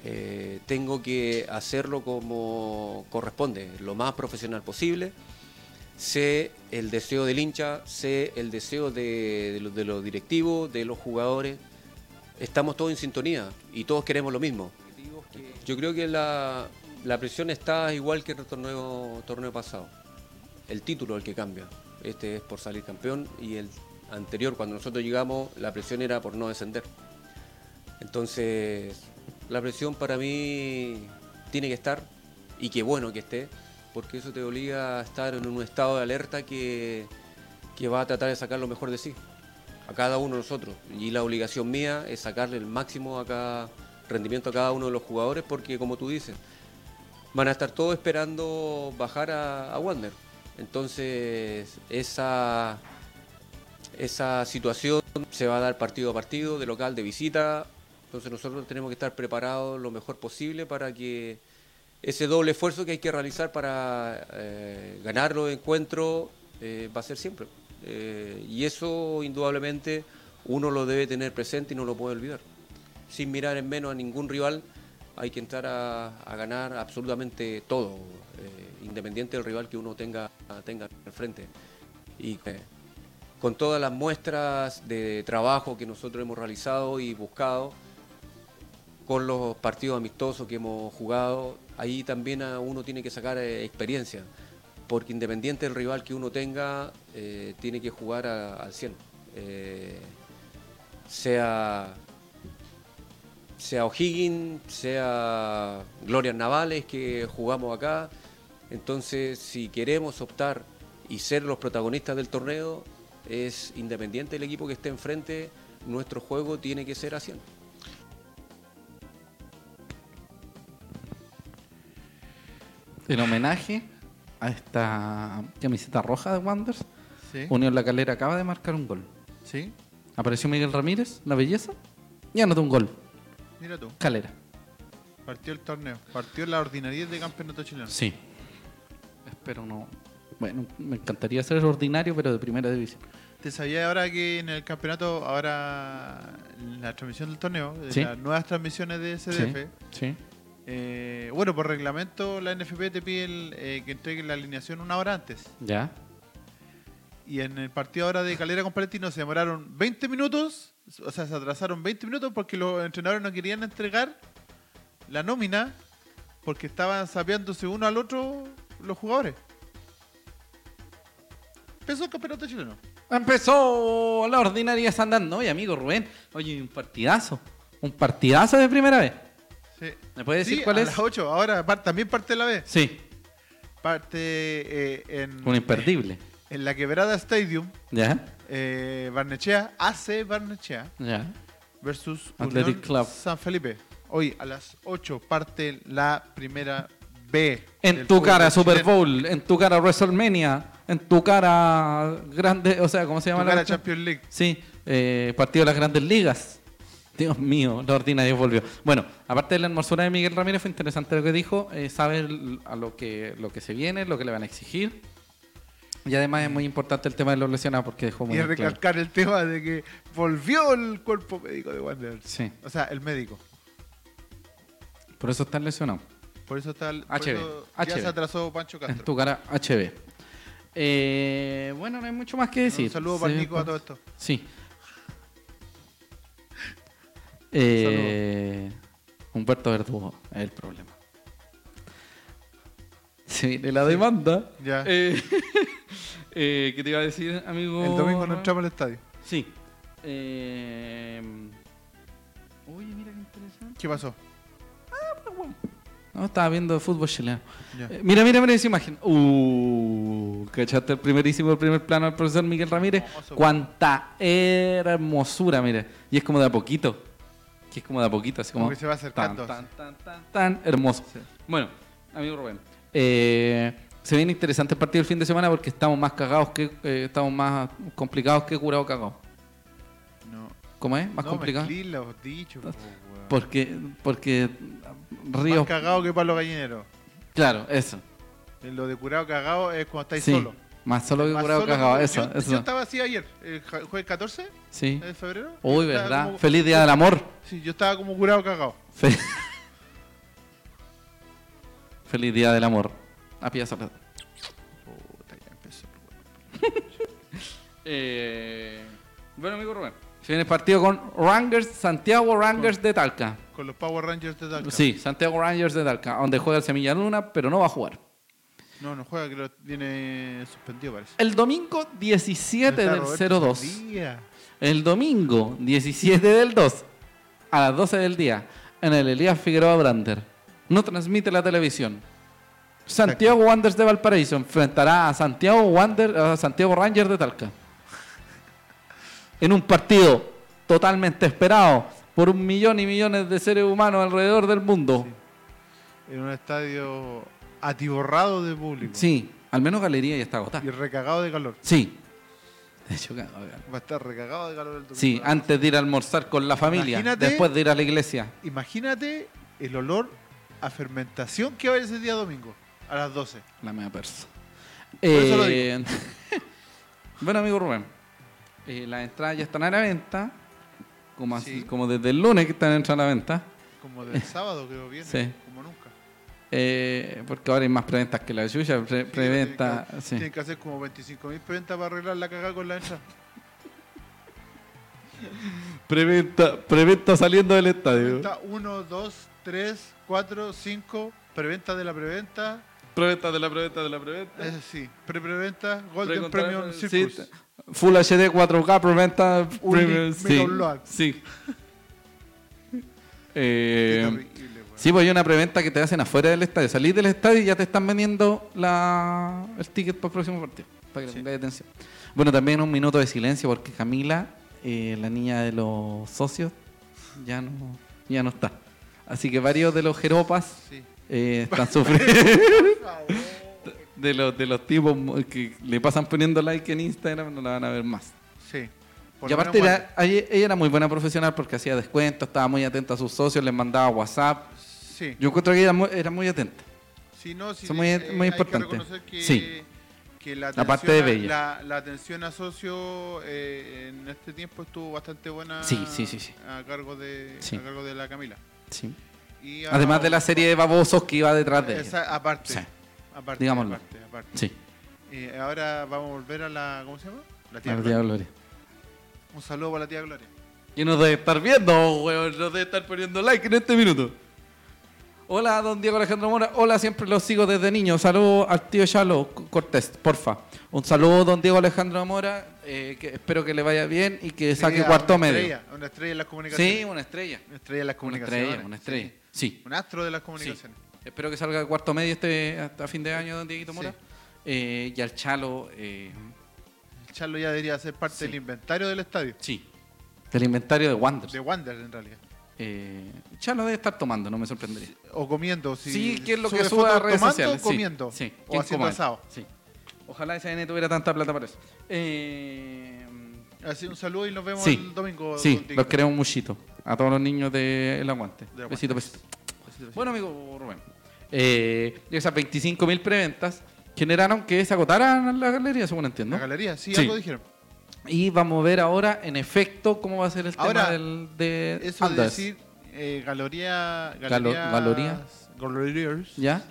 eh, tengo que hacerlo como corresponde, lo más profesional posible. Sé el deseo del hincha, sé el deseo de, los, directivos, de los jugadores. Estamos todos en sintonía y todos queremos lo mismo. Yo creo que la, la presión está igual que en el torneo, torneo pasado. El título el que cambia. Este es por salir campeón y el anterior, cuando nosotros llegamos, la presión era por no descender. Entonces, la presión para mí tiene que estar y qué bueno que esté, porque eso te obliga a estar en un estado de alerta que, que va a tratar de sacar lo mejor de sí, a cada uno de nosotros. Y la obligación mía es sacarle el máximo a cada rendimiento a cada uno de los jugadores, porque como tú dices, van a estar todos esperando bajar a, a Wander. Entonces, esa, esa situación se va a dar partido a partido, de local, de visita. Entonces nosotros tenemos que estar preparados lo mejor posible para que ese doble esfuerzo que hay que realizar para eh, ganar los encuentros eh, va a ser siempre. Eh, y eso indudablemente uno lo debe tener presente y no lo puede olvidar. Sin mirar en menos a ningún rival, hay que entrar a, ganar absolutamente todo, independiente del rival que uno tenga, tenga al frente. Y con todas las muestras de trabajo que nosotros hemos realizado y buscado, con los partidos amistosos que hemos jugado, ahí también uno tiene que sacar eh, experiencia, porque independiente del rival que uno tenga, eh, tiene que jugar al 100. Eh, sea, sea O'Higgins, sea Gloria Navales que jugamos acá. Entonces, si queremos optar y ser los protagonistas del torneo, es independiente del equipo que esté enfrente, nuestro juego tiene que ser a 100. En homenaje a esta camiseta roja de Wanderers, Sí. Unión La Calera acaba de marcar un gol. Sí. Apareció Miguel Ramírez, la belleza, y anotó un gol. Mira tú. Calera. Partió el torneo. Partió la ordinariedad de campeonato chileno. Sí. Espero no. Bueno, me encantaría ser ordinario, pero de primera división. ¿Te sabía ahora que en el campeonato, ahora en la transmisión del torneo, de Sí. las nuevas transmisiones de CDF, Sí. Eh, bueno, por reglamento la NFP te pide el, eh, que entreguen la alineación una hora antes. ¿Ya? Y en el partido ahora de Calera con Palestino se demoraron 20 minutos, o sea, se atrasaron 20 minutos porque los entrenadores no querían entregar la nómina porque estaban sapeándose uno al otro los jugadores. Empezó el campeonato chileno. Empezó la ordinaria andando. Oye, amigo Rubén, oye, un partidazo. Un partidazo de primera vez. Sí. ¿Me puede decir Sí, cuál a es? las 8. Ahora par- también parte la B. Sí, Parte eh, en, un imperdible. en la Quebrada Stadium, ¿Ya? eh, Barnechea, AC Barnechea ¿Ya? versus Athletic Unión Club. San Felipe. Hoy a las 8 parte la primera B. En tu cara Super. Bowl, en tu cara WrestleMania, en tu cara grande, o sea, ¿cómo se En llama? tu la cara? Champions League. Sí, eh, partido de las grandes ligas. Dios mío, la ordinaria volvió. Bueno, aparte de la hermosura de Miguel Ramírez, fue interesante lo que dijo. eh, sabe el- a lo que, lo que se viene, lo que le van a exigir. Y además es muy importante el tema de los lesionados porque dejó muy Y en claro. recalcar el tema de que volvió el cuerpo médico de Wanderers. Sí, O sea, el médico. por eso están lesionados. Por eso está el, por HB, ya HB. se atrasó Pancho En Castro. tu cara HB. Eh, bueno, no hay mucho más que decir. Un saludo Se para Nico a pa- todo esto. Sí. Eh, Humberto Verdugo es el problema. Se viene la demanda. Ya. Eh, eh, ¿Qué te iba a decir, amigo? El domingo no entramos al estadio. Sí. Eh, Oye, mira qué interesante. ¿Qué pasó? No, estaba viendo fútbol chileno. Eh, mira, mira, mira esa imagen. Uh, ¿cachaste el primerísimo, el primer plano del profesor Miguel Ramírez? Hermoso. Cuánta hermosura, mire. Y es como de a poquito. Que es como de a poquito, así como. Como que se va acercando. Tan, tan, tan, tan, tan hermoso. Sí. Bueno, amigo Rubén. eh, se viene interesante el partido el fin de semana porque estamos más cagados que. eh, estamos más complicados que curado cagados. No. ¿Cómo es? Más no, complicado. los dichos. po. Porque. Porque. Ríos. Más cagado que palo gallinero. Claro, eso. En lo de curado cagado es cuando estáis Sí. solo. Más solo que curado cagado. que- Eso, yo, eso. yo estaba así ayer, el ja- jueves 14 Sí. de febrero. Uy, ¿verdad? como- Feliz Día del Amor. Sí, yo estaba como curado cagado. Fe- Feliz Día del Amor. A pie soledad. Puta, ya empezó. Eh, bueno, amigo Rubén. Se viene el partido con Rangers, Santiago Rangers de Talca. Con los Power Rangers de Talca. Sí, Santiago Rangers de Talca, donde juega el Semilla Luna, pero no va a jugar. No, no juega, que lo tiene suspendido, parece. El domingo 17 Está del Roberto 02. Saldía. El domingo 17 del 2 a las 12 del día en el Elías Figueroa Brander. No transmite la televisión. Santiago Wanderers de Valparaíso enfrentará a Santiago Wander, a Santiago Rangers de Talca. En un partido totalmente esperado por un millón y millones de seres humanos alrededor del mundo. En un estadio atiborrado de público. Sí, al menos galería ya está agotada. Y recagado de calor. Sí. De hecho. Va a estar recagado de calor el domingo. Sí, antes de ir a almorzar con la familia, Imagínate- después de ir a la iglesia. Imagínate el olor a fermentación que va a haber ese día domingo, a las 12. La mea persa. Eh, bueno, amigo Rubén, eh, las entradas ya están a la venta, como, así- Sí. como desde el lunes que están entrando a la venta, Como del sábado, creo, viene. Sí. Como nunca. Eh, porque ahora hay más preventas que la suya, pre- Sí, preventa, tienen que- sí. Tienen que hacer como 25 mil preventas para arreglar la cagada con la entrada. preventa, preventa saliendo del estadio. Preventa 1, 2, 3, 4, 5. Preventa de la preventa. Preventa de la preventa de la preventa. Es sí. Pre-preventa. Golden Precontra- Premium sí, Circus. Full HD 4K preventa premium, sí, sí. Eh. Sí, pues hay una preventa que te hacen afuera del estadio. Salís del estadio y ya te están vendiendo la, el ticket para el próximo partido. Para que Sí. atención. Bueno, también un minuto de silencio porque Camila, eh, la niña de los socios, ya no, ya no está. Así que varios de los jeropas Sí. eh, están sufriendo. de, los, de los tipos que le pasan poniendo like en Instagram, no la van a ver más. Sí. Por y aparte, era- ella ella era muy buena profesional porque hacía descuentos, estaba muy atenta a sus socios, les mandaba WhatsApp. Sí. Yo encuentro que ella era muy atenta. Sí, no, sí, Son muy- eh, muy hay que importantes. reconocer que, Sí. que la Aparte atención, de a- bella. La, la atención a socio eh, en este tiempo estuvo bastante buena Sí, sí, sí, sí. a cargo de a cargo de la Camila. Sí. Y Además de la serie de babosos que iba detrás de ella. Esa- aparte, Sí. aparte, Digámoslo. aparte, aparte. Sí, Eh, ahora vamos a volver a la ¿cómo se llama? La tía la Gloria. tía Gloria. Un saludo para la tía Gloria. Y nos debe estar viendo, weón. Nos debe estar poniendo like en este minuto. Hola, don Diego Alejandro Mora. Hola, siempre los sigo desde niño. Saludos al tío Chalo Cortés, porfa. Un saludo, don Diego Alejandro Mora. eh, que espero que le vaya bien y que saque cuarto una medio. estrella, una estrella en las comunicaciones. Sí, una estrella. Una estrella en las Una comunicaciones. estrella, una estrella. Sí. Un astro de las sí. comunicaciones. Espero que salga de cuarto medio este hasta fin de año, don Dieguito Mora. Sí. Eh, y al Chalo, eh, El Charlo ya debería ser parte del inventario del estadio. sí. Del inventario de Wanderers. De Wander, en realidad. Eh, Chalo debe estar tomando, no me sorprendería. O comiendo. Si Sí, que es lo que sube a redes tomando, sociales. sí, comiendo. Sí, o ¿quién haciendo come? asado. Sí. Ojalá SN tuviera tanta plata para eso. Eh, Así un saludo y nos vemos Sí. el domingo. sí, Dieguito. los queremos muchito. A todos los niños del Aguante. Del Aguante. Besito, besito. Bueno, amigo Rubén. Eh, esas 25.000 preventas generaron que se agotaran la galería, según entiendo. La galería, sí, Sí. algo dijeron. Y vamos a ver ahora, en efecto, cómo va a ser el Ahora, tema del, de Eso de Anders. decir eh, galería, Galo- galerías, galoría. galerías ¿Ya?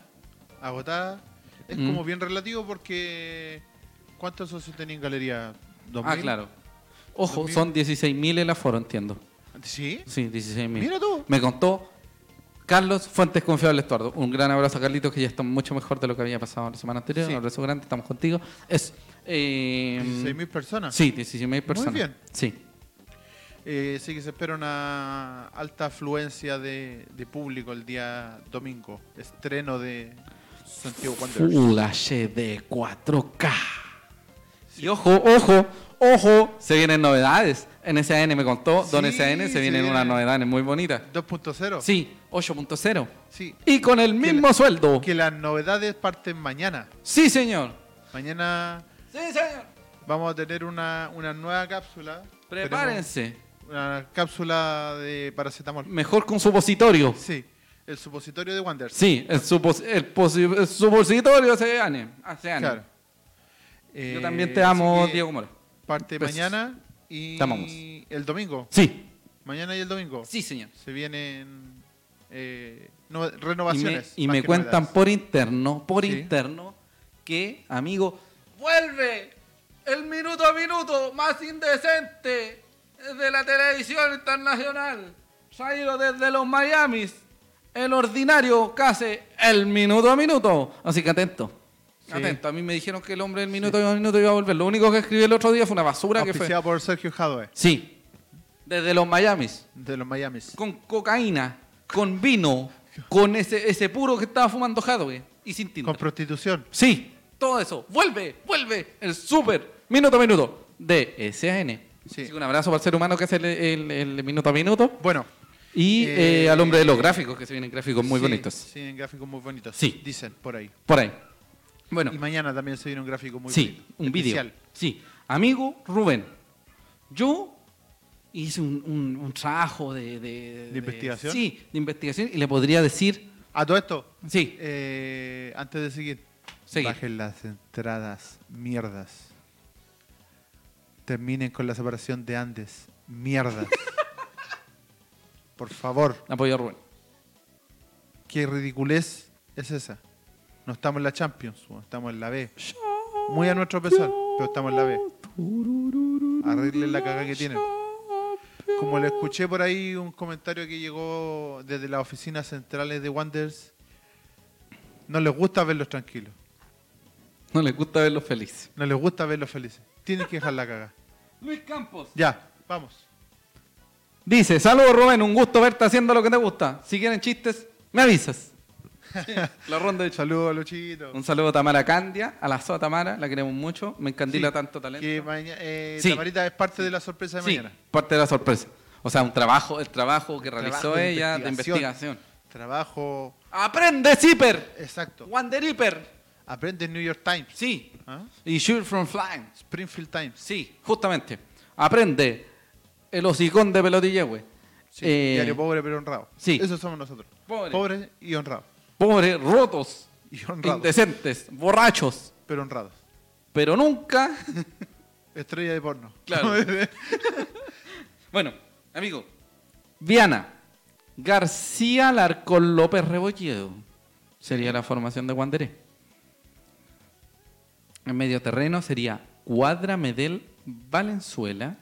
agotada es Mm. como bien relativo porque ¿cuántos socios tenían galería? ¿Dos Ah, mil? claro. Ojo, 2000. son 16.000 el aforo, entiendo. ¿Sí? Sí, 16.000. Mira tú. Me contó Carlos Fuentes Confiable Estuardo. Un gran abrazo a Carlitos, que ya está mucho mejor de lo que había pasado la semana anterior. Sí. Un abrazo grande, estamos contigo. Es. Eh, 16.000 personas. Sí, 16.000 personas. bien. Sí. Eh, sí que se espera una alta afluencia de, de público el día domingo. Estreno de Santiago Wanderers. Full HD 4K. Y ojo, ojo, ojo, se vienen novedades. NSAN me contó, Don Sí, SAN se se vienen viene. unas novedades muy bonitas. 2.0. Sí, 8.0. Sí. Y con el mismo la- sueldo. Que las novedades parten mañana. Sí, señor. Mañana Sí, señor. vamos a tener una, una nueva cápsula. Prepárense. Una cápsula de paracetamol. Mejor con supositorio. Sí. El supositorio de Wanderers. Sí, el, supos- el, el supositorio años. Hace Yo Eh, también te amo, Diego Mora. Parte Besos. mañana y el domingo. Sí, Mañana y el domingo. sí, señor. Se vienen eh, no- Y me, renovaciones. y me cuentan novedades. por interno, por Sí. interno, que, amigo, vuelve el minuto a minuto más indecente. desde la televisión internacional, traído desde los Miamis, el ordinario casi el minuto a minuto. Así que atento. Sí. Atento, a mí me dijeron que el hombre del minuto a minuto iba a volver. Lo único que escribí el otro día fue una basura que fue. Auspiciado por Sergio Jadwe, Sí, desde los Miamis, de los Miamis. con cocaína, con vino, con ese, ese puro que estaba fumando Hadwe y sin tinta. Con prostitución. Sí, todo eso. Vuelve, vuelve el super minuto a minuto de SAN. Sí. Así que un abrazo para el ser humano que hace el, el- el minuto a minuto. Bueno. Y Eh, eh, al hombre de los gráficos, que se vienen gráficos muy sí, bonitos. Sí, en gráficos muy bonitos. Sí. Dicen por ahí. Por ahí. Bueno, Y mañana también se viene un gráfico muy sí, bonito. un vídeo. Sí, amigo Rubén, yo hice un, un- un trabajo de, de, ¿De investigación? Sí, de investigación y le podría decir, A todo esto, sí, eh, antes de seguir, Seguir. bajen las entradas, mierdas. Terminen con la separación de Andes, mierdas. Por favor, apoyo a Rubén. qué ridiculez es esa. No estamos en la Champions, estamos en la B. Muy a nuestro pesar, pero estamos en la B. Arreglen la caga que tienen. Como le escuché por ahí un comentario que llegó desde las oficinas centrales de Wanderers, no les gusta verlos tranquilos, No les gusta verlos felices. no les gusta verlos felices. Tienen que dejar la caga. Luis Campos. Ya, vamos. Dice, saludos Rubén, un gusto verte haciendo lo que te gusta. Si quieren chistes, me avisas. La ronda de Saludos a Luchito. Un saludo a Tamara Candia, a la SOA Tamara, la queremos mucho, me encandila Sí, tanto talento. Que eh, Sí. Tamarita es parte de la sorpresa de sí, mañana. parte de la sorpresa. O sea, un trabajo, el trabajo que realizó Trabajo de ella de investigación. investigación. Trabajo. ¡Aprende, Zipper! Exacto. Wanderipper. Aprende en New York Times. Sí. ¿Ah? Y Shoot from Flying. Springfield Times. Sí, justamente. Aprende el hocicón de pelotillehue. Sí, Eh, Diario pobre pero honrado. sí. Eso somos nosotros. Pobre. Pobres y honrados. Pobres, rotos, Y honrados. indecentes, borrachos, pero honrados. pero nunca Estrella de porno. Claro. Bueno, amigo. Viana. García Larcón López Rebolledo. Sería la formación de Wanderé. En medio terreno sería Cuadra Medel Valenzuela.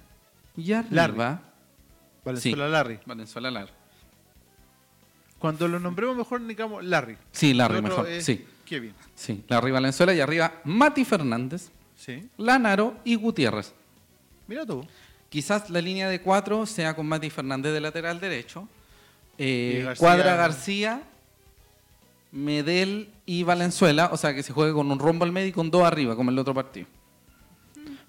Y arriba. Valenzuela Sí. Larry. Valenzuela Lar. Cuando lo nombremos mejor, digamos Larry. Sí, Larry mejor. es Sí. Kevin. Sí. Larry Valenzuela y arriba Mati Fernández, Sí. Lanaro y Gutiérrez. Mira tú. Quizás la línea de cuatro sea con Mati Fernández de lateral derecho. eh, García- Cuadra García, Medel y Valenzuela. O sea que se juegue con un rombo al medio y con dos arriba, como en el otro partido.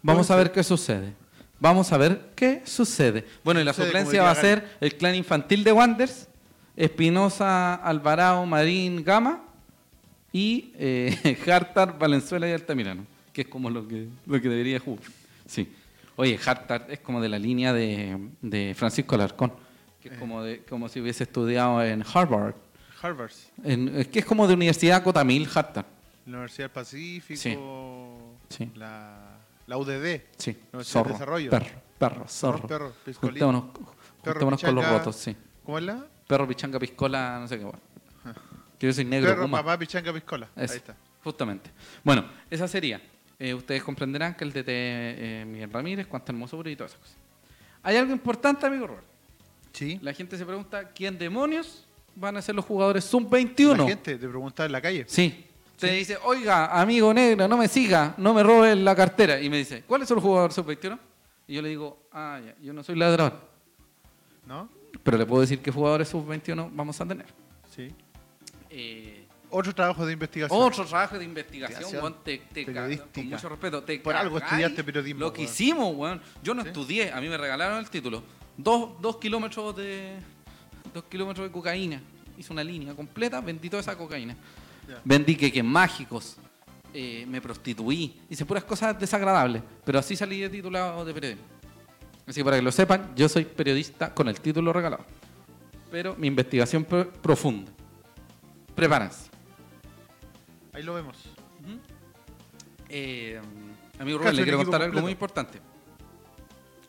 Vamos a ver qué sucede. Vamos a ver qué sucede. Bueno, y la suplencia va a ser el clan infantil de Wanders, Espinosa, Alvarado, Marín, Gama y eh, Hartar, Valenzuela y Altamirano, que es como lo que, lo que debería jugar. Sí. Oye, Hartar es como de la línea de, de Francisco Alarcón, que es como, de, como si hubiese estudiado en Harvard. Harvard. En- es que es como de Universidad Cotamil, Hartar. La Universidad del Pacífico. Sí. Sí. La, la UDD. Sí. Universidad Zorro. Desarrollo. Perro. Perro. Zorro. perro, piscolín. Juntémonos, juntémonos con los rotos, sí. ¿Cómo es la? Perro, pichanga, piscola, no sé qué. bueno. Que yo soy negro. Perro, Puma. papá, pichanga, piscola. Eso, Ahí está. Justamente. Bueno, esa sería. Eh, ustedes comprenderán que el DT eh, Miguel Ramírez, cuánto hermoso y todas esas cosas. Hay algo importante, amigo Robert. Sí. La gente se pregunta, ¿quién demonios van a ser los jugadores sub-21? La gente te pregunta en la calle. Sí. Te dice, oiga, amigo negro, no me siga, no me robe la cartera. Y me dice, ¿cuáles son los jugadores sub-21? Y yo le digo, ah, ya, yo no soy ladrón. ¿No? Pero le puedo decir qué jugadores sub-21 vamos a tener. Sí. Eh, Otro trabajo de investigación. Otro trabajo de investigación, Investigación weón, te, te periodística. con mucho respeto. Te Por algo estudiaste periodismo, Lo que weón. hicimos, weón. Yo no ¿Sí? estudié, a mí me regalaron el título. Dos, dos kilómetros de. Dos kilómetros de cocaína. Hice una línea completa, vendí toda esa cocaína. Ya. Vendí queques mágicos. eh, me prostituí. Hice puras cosas desagradables. Pero así salí de titulado de periodismo. Así que para que lo sepan, yo soy periodista con el título regalado. Pero mi investigación pro- profunda. Prepárense. Ahí lo vemos. Eh, amigo Rubén, le quiero contar algo completo. muy importante.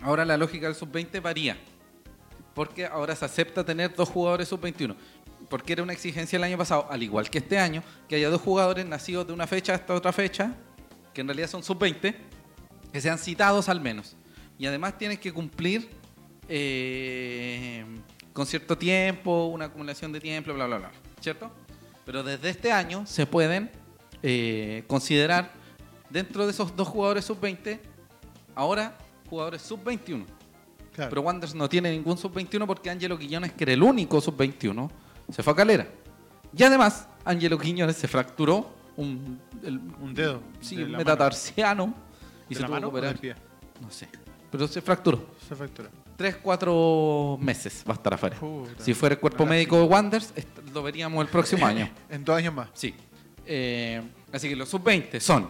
Ahora la lógica del sub-20 varía. Porque ahora se acepta tener dos jugadores sub-21. Porque era una exigencia el año pasado, al igual que este año, que haya dos jugadores nacidos de una fecha hasta otra fecha, que en realidad son sub-20, que sean citados al menos. Y además tienen que cumplir eh, con cierto tiempo, una acumulación de tiempo, bla, bla, bla. ¿Cierto? Pero desde este año se pueden eh, considerar dentro de esos dos jugadores sub-20, ahora jugadores sub-21. Claro. Pero Wanderers no tiene ningún sub-21 porque Ángelo Quiñones, que era el único sub-21, se fue a Calera. Y además, Ángelo Quiñones se fracturó un, el- Un dedo. sí, de un metatarsiano y ¿De se la tuvo que o operar. del pie? No sé. Pero se fracturó. Se fractura. Tres, cuatro meses va a estar afuera. Puta. Si fuera el cuerpo médico de Wanderers, est- lo veríamos el próximo año. En dos años más. Sí. Eh, así que los sub-20 son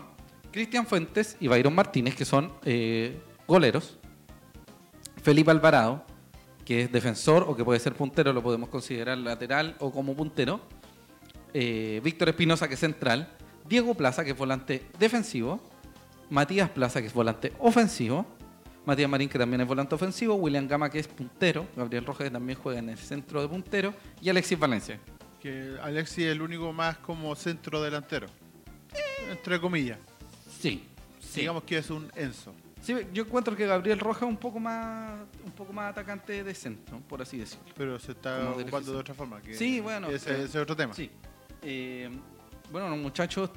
Cristian Fuentes y Byron Martínez, que son eh, goleros. Felipe Alvarado, que es defensor o que puede ser puntero, lo podemos considerar lateral o como puntero. Eh, Víctor Espinosa, que es central. Diego Plaza, que es volante defensivo. Matías Plaza, que es volante ofensivo. Matías Marín, que también es volante ofensivo. William Gama, que es puntero. Gabriel Rojas, que también juega en el centro de puntero. Y Alexis Valencia, Que Alexis es el único más como centro delantero. Entre comillas. Sí, sí. Digamos que es un Enzo. Sí, yo encuentro que Gabriel Rojas es un poco más un poco más atacante de centro, por así decirlo. Pero se está de ocupando de otra forma. que Sí, bueno, Ese, ese es otro tema. Sí. Eh, bueno, los muchachos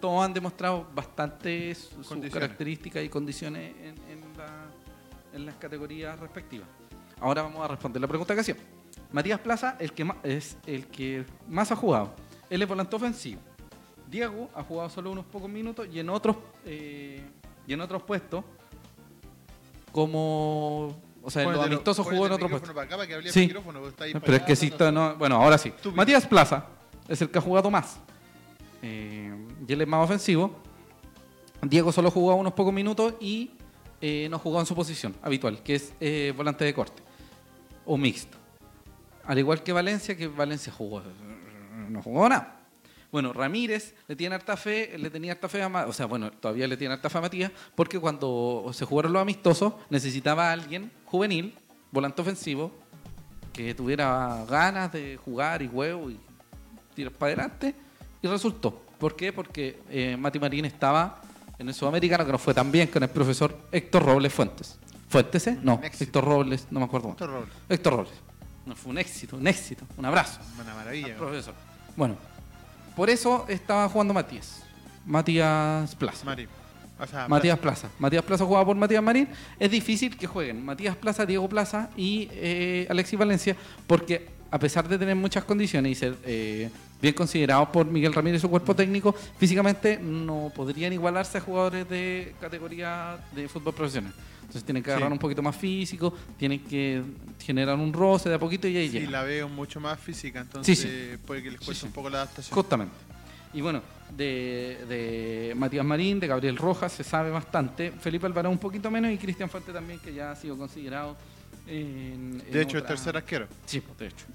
todos han demostrado bastante su- sus características y condiciones en, en en las categorías respectivas. Ahora vamos a responder la pregunta que hacía. Matías Plaza el que más, es el que más ha jugado. Él es volante ofensivo. Diego ha jugado solo unos pocos minutos y en otros eh, y en otros puestos como o sea, en los amistosos jugó en otro puesto. para acá para que Sí. está ahí Pero para es que allá, si está, no, bueno, ahora sí. Estúpido. Matías Plaza es el que ha jugado más. Eh, y él es más ofensivo. Diego solo jugó unos pocos minutos y eh, no jugó en su posición habitual, que es eh, volante de corte o mixto. Al igual que Valencia, que Valencia jugó, no jugó nada. Bueno, Ramírez le tiene harta fe, le tenía harta fe a Ma- o sea, bueno, todavía le tiene harta fe a Matías, porque cuando se jugaron los amistosos necesitaba alguien juvenil, volante ofensivo, que tuviera ganas de jugar y huevo y tirar para adelante, y resultó. ¿Por qué? Porque eh, Mati Marín estaba en el sudamericano, que no fue tan bien con el profesor Héctor Robles Fuentes. ¿Fuentes, eh? No. Héctor Robles, no me acuerdo. Héctor Robles. Héctor Robles. No, fue un éxito, un éxito, un abrazo Una maravilla. al profesor. Bueno, por eso estaba jugando Matías. Matías Plaza. O sea, Matías Plaza. Matías Plaza jugaba por Matías Marín. Es difícil que jueguen Matías Plaza, Diego Plaza y eh, Alexis Valencia, porque a pesar de tener muchas condiciones y ser eh, bien considerados por Miguel Ramírez y su cuerpo técnico, físicamente no podrían igualarse a jugadores de categoría de fútbol profesional. Entonces tienen que agarrar Sí. un poquito más físico, tienen que generar un roce de a poquito y ahí Sí, la veo mucho más física, entonces Sí, puede que les cueste un poco la adaptación. Justamente. Y bueno, de, de Matías Marín, de Gabriel Rojas se sabe bastante. Felipe Alvarado un poquito menos y Cristian Fuente también, que ya ha sido considerado en. en de hecho, otra- el tercer arquero. Sí, pues, de hecho.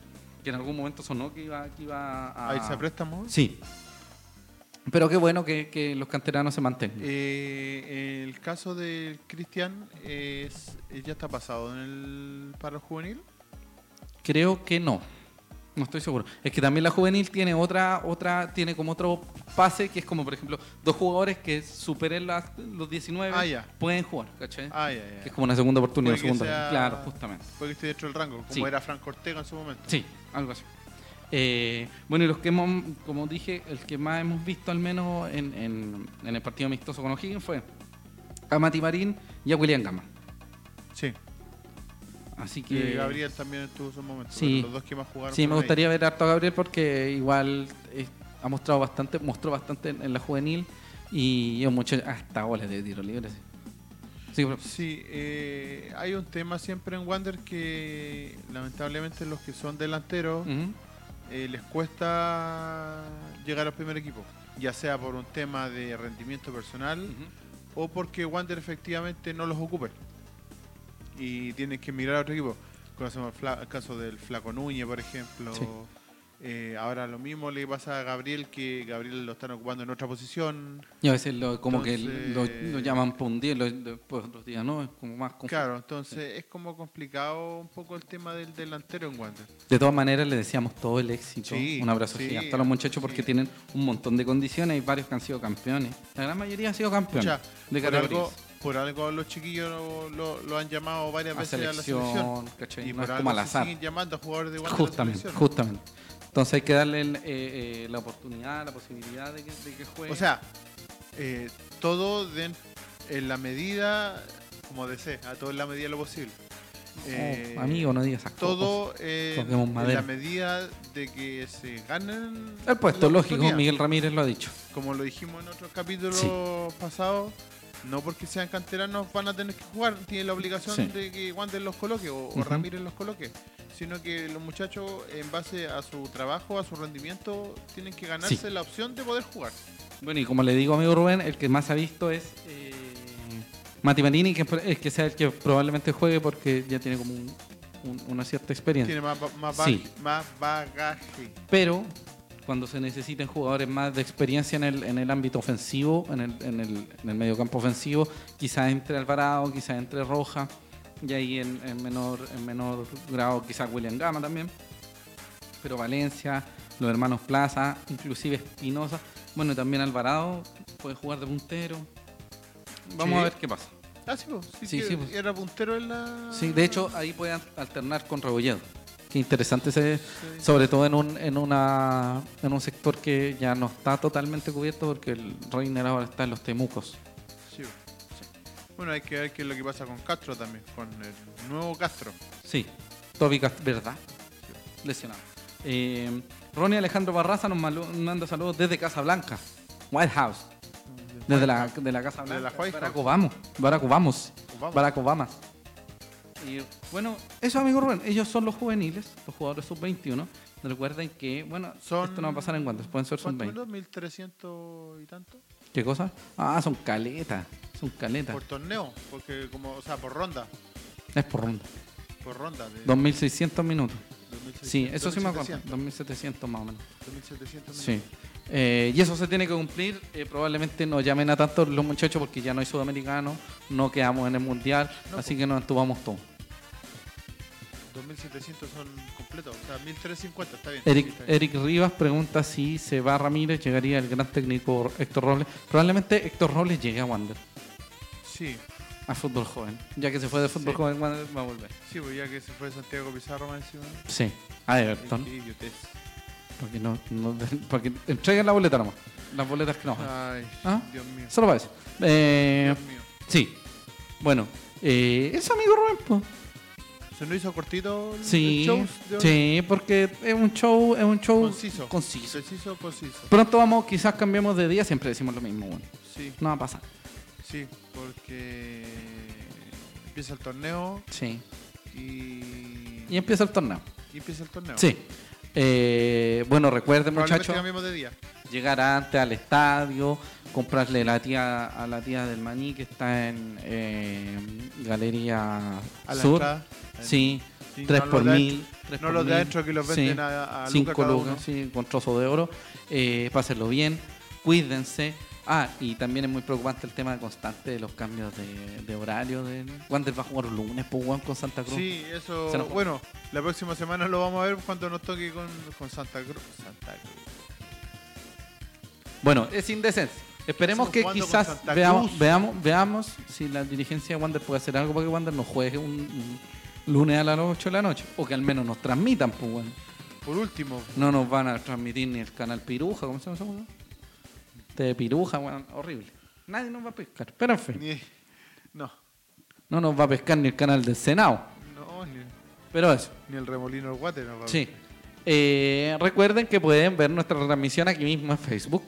Que en algún momento sonó que iba, que iba a. Ahí se préstamo. Sí. Pero qué bueno que, que los canteranos se mantengan. Eh, el caso de Cristian es, eh, ya está pasado en el paro juvenil. Creo que no. No estoy seguro. Es que también la juvenil tiene otra, otra, tiene como otro pase que es como, por ejemplo, dos jugadores que superen las- los 19 Ah, pueden jugar, ¿cachai? Ah, ya, ya. Que es como una segunda oportunidad. Puede segunda- sea- Claro, justamente. Puede que esté dentro del rango, como Sí. era Franco Ortega en su momento. Sí, algo así. Eh, bueno, y los que hemos, como dije, el que más hemos visto al menos en, en- en el partido amistoso con O'Higgins fue a Mati Marín y a William Gama. Sí. Así Y que Gabriel también tuvo su momento. Sí. Los dos que más jugaron. sí, me gustaría ver harto a Gabriel porque igual eh, ha mostrado bastante, mostró bastante en, en la juvenil y es mucho hasta goles de tiro libre. sí. Eh, hay un tema siempre en Wander que lamentablemente los que son delanteros eh, les cuesta llegar al primer equipo. Ya sea por un tema de rendimiento personal o porque Wander efectivamente no los ocupe. Y tienen que mirar a otro equipo. Conocemos el, caso del Flaco Núñez, por ejemplo. Sí. Eh, ahora lo mismo le pasa a Gabriel, que Gabriel lo están ocupando en otra posición. Y a veces lo- como que lo, lo llaman por un día y lo- después otros días no, es como más confuso. Claro, entonces es como complicado un poco el tema del delantero en Wander. De todas maneras, le deseamos todo el éxito. Sí, un abrazo sí, gigante a los muchachos porque tienen un montón de condiciones. Hay varios que han sido campeones. La gran mayoría han sido campeones Pucha, de categorías. Por algo los chiquillos lo, lo- lo han llamado varias A veces a la selección, selección. ¿cachai? Y No por es algo como al azar. siguen llamando a jugadores de la Justamente, selección. justamente. Entonces hay que darle el, eh, eh, la oportunidad, la posibilidad de que, de que juegue. O sea, eh, todo den- en la medida, como desee, a todo en la medida de lo posible. Oh, amigo, no digas. Todo eh, en la medida de que se ganen. El puesto, lógico. Miguel Ramírez lo ha dicho. Como lo dijimos en otros capítulos Sí. pasados, no porque sean canteranos van a tener que jugar, tienen la obligación Sí. de que Wander los coloque o. Ramírez los coloque, sino que los muchachos, en base a su trabajo, a su rendimiento, tienen que ganarse Sí. la opción de poder jugar. Bueno, y como le digo, amigo Rubén, el que más ha visto es eh, Mati Marini, que es que sea el que probablemente juegue porque ya tiene como un- un- una cierta experiencia. Tiene más, Sí. más bagaje. Pero cuando se necesiten jugadores más de experiencia en el, en el ámbito ofensivo, en el, en el, en el mediocampo ofensivo, quizás entre Alvarado, quizás entre Roja, y ahí en, en menor, en menor grado quizás William Gama también. Pero Valencia, los hermanos Plaza, inclusive Espinosa, bueno, también Alvarado puede jugar de puntero. Vamos Sí. a ver qué pasa. Ah, sí, pues, sí, Sí, sí, pues. era puntero en la. Sí, de hecho ahí pueden alternar con Rebolledo. Qué interesante ese, Sí. sobre todo en un, en una en un sector que ya no está totalmente cubierto porque el Reiner ahora está en los Temucos. Sí, pues. Bueno, hay que ver qué es lo que pasa con Castro también, con el nuevo Castro. Sí, Toby Cast- ¿verdad? Lesionado. Eh, Ronnie Alejandro Barraza nos manda saludos desde Casablanca, White House, desde la, de la Casa Blanca. la White Barack. Obama. Barack. Obama. Barack Obama. Y bueno, eso amigo Rubén, ellos son los juveniles, los jugadores sub-21. Recuerden que, bueno, Son- esto no va a pasar en Wanderers, pueden ser ¿Cuántos sub-20. minutos? ¿1300 y tanto? ¿Qué cosa? Ah, son caletas, son caletas. Por torneo, porque como, o sea, por ronda. Es por ronda. Por ronda. De 2.600 minutos. 2600, Sí, eso sí me acuerdo. 2700, 2.700 más o menos. 2700 Sí. Eh, y eso se tiene que cumplir. eh, probablemente no llamen a tanto los muchachos porque ya no hay sudamericanos, no quedamos en el mundial, No, así que nos entubamos todos. 2700 son completos, o sea, 1350, está bien. Eric, sí, está bien. Eric Rivas pregunta si se va Ramírez, llegaría el gran técnico Héctor Robles. Probablemente Héctor Robles llegue a Wander, Sí, a fútbol joven. Ya que se fue de fútbol Sí. joven, Wander va a volver. sí, pues ya que se fue Santiago Pizarro más encima. Sí, a Everton. Idiotez. Porque no, no, porque entreguen la boleta nomás. Las boletas que no. Ay, ¿Ah? Dios mío. Solo para eso. Eh, Dios mío. sí. Bueno, eh, eso amigo Rubén, pues. ¿Se nos hizo cortito el, Sí, el show sí, porque es un show, es un show Conciso. conciso. Preciso, conciso. Pronto vamos, quizás cambiemos de día, siempre decimos lo mismo, bueno. Sí, No va a pasar. sí, porque empieza el torneo Sí. y, Y empieza el torneo. y empieza el torneo. Sí. Eh, bueno, recuerden, muchachos, de llegar antes al estadio, comprarle la tía a la tía del maní que está en eh, Galería A la Sur. entrada. Sí, Sí, tres no por de mil. tres No por los de mil. adentro que los Sí. venden a, a Cinco lucas cada lucas, sí, con trozo de oro. Eh, pásenlo bien, cuídense. Ah, y también es muy preocupante el tema constante de los cambios de, de horario. Del... Wander va a jugar lunes, pues, con Santa Cruz. Sí, eso. Nos- Bueno, la próxima semana lo vamos a ver cuando nos toque con, con Santa Cruz. Santa Cruz. Bueno, es indecencia. Esperemos que quizás veamos, veamos, veamos si la dirigencia de Wander puede hacer algo para que Wander nos juegue un, un lunes a las 8 de la noche. O que al menos nos transmitan, pues. Por último, No nos van a transmitir ni el canal Piruja, ¿cómo se llama De Piruja, weón, horrible. Nadie nos va a pescar. Pero en fin, ni. No, no nos va a pescar ni el canal del Senado. no, ni, Pero eso, ni el remolino del guate. No, va a- sí. Eh, recuerden que pueden ver nuestra retransmisión aquí mismo en Facebook.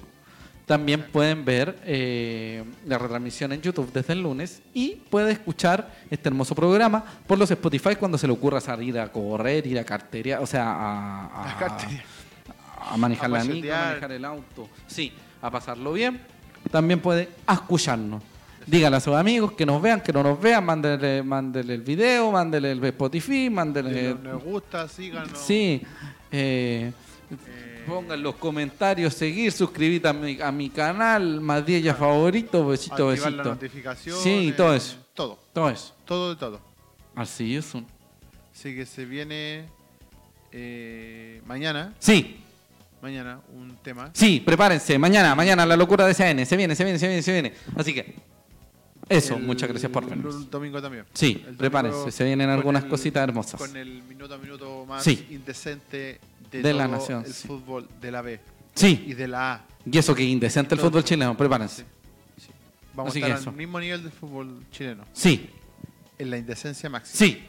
También pueden ver eh, la retransmisión en YouTube desde el lunes y puede escuchar este hermoso programa por los Spotify cuando se le ocurra salir a correr, ir a cartería, o sea, a, a- A a manejar la micro, a manejar el auto, sí, a pasarlo bien. También puede escucharnos. Díganle a sus amigos que nos vean, que no nos vean, mándenle, mándenle el video, mándenle el Spotify, mándenle... Denle Nos gusta, síganos. Sí, eh, Eh, pongan los comentarios, seguir, suscribirte a mi, a mi canal, más 10 ya favorito, besito, activar besito. notificaciones. Sí, todo eso. Todo, Todo eso. todo de todo. Así es. un- Así que se viene eh, mañana, Sí, mañana un tema. sí, prepárense. Mañana, mañana la locura de CN. Se viene, se viene, se viene, se viene. Así que, Eso, El muchas gracias por vernos. domingo también. Sí, El domingo prepárense, se vienen algunas el- cositas hermosas. Con el minuto a minuto más Sí. indecente de, De la nación, el sí. fútbol de la B y Sí, de la A. y eso que indecente el fútbol chileno, prepárense. Sí. Vamos Así a estar al mismo nivel del fútbol chileno, Sí, en la indecencia máxima. sí.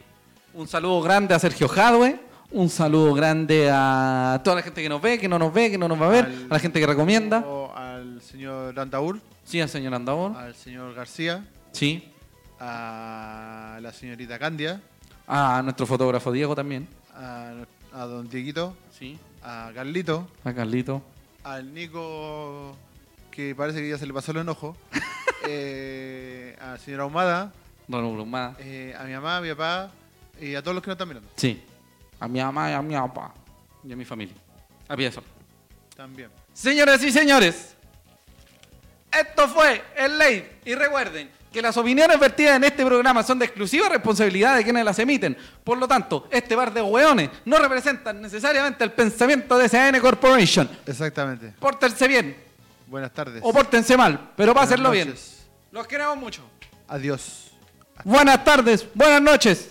Un saludo grande a Sergio Jadwe, un saludo grande a toda la gente que nos ve, que no nos ve, que no nos va a ver, Al- a la gente que recomienda. Al señor Andaur, Sí, al señor Andabón. al señor García, Sí. a la señorita Candia, A nuestro fotógrafo Diego también. a, a don Dieguito, Sí. a Carlito, A Carlito. al Nico, que parece que ya se le pasó el enojo, eh, a la señora Ahumada, Don Brumada. eh, a mi mamá, a mi papá y a todos los que nos están mirando. Sí. A mi mamá y a mi papá. Y a mi familia. A pie de sol. También. Señoras y señores, esto fue el ley. Y recuerden que las opiniones vertidas en este programa son de exclusiva responsabilidad de quienes las emiten. Por lo tanto, este bar de hueones no representan necesariamente el pensamiento de SAN Corporation. Exactamente. Pórtense bien Buenas tardes. o pórtense mal, pero pásenlo bien. Los queremos mucho. Adiós. Buenas tardes, buenas noches.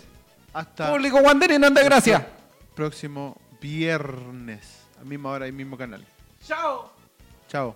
Hasta Público Wanderino en desgracia. Próximo viernes. A misma hora y mismo canal. Chao. Chao.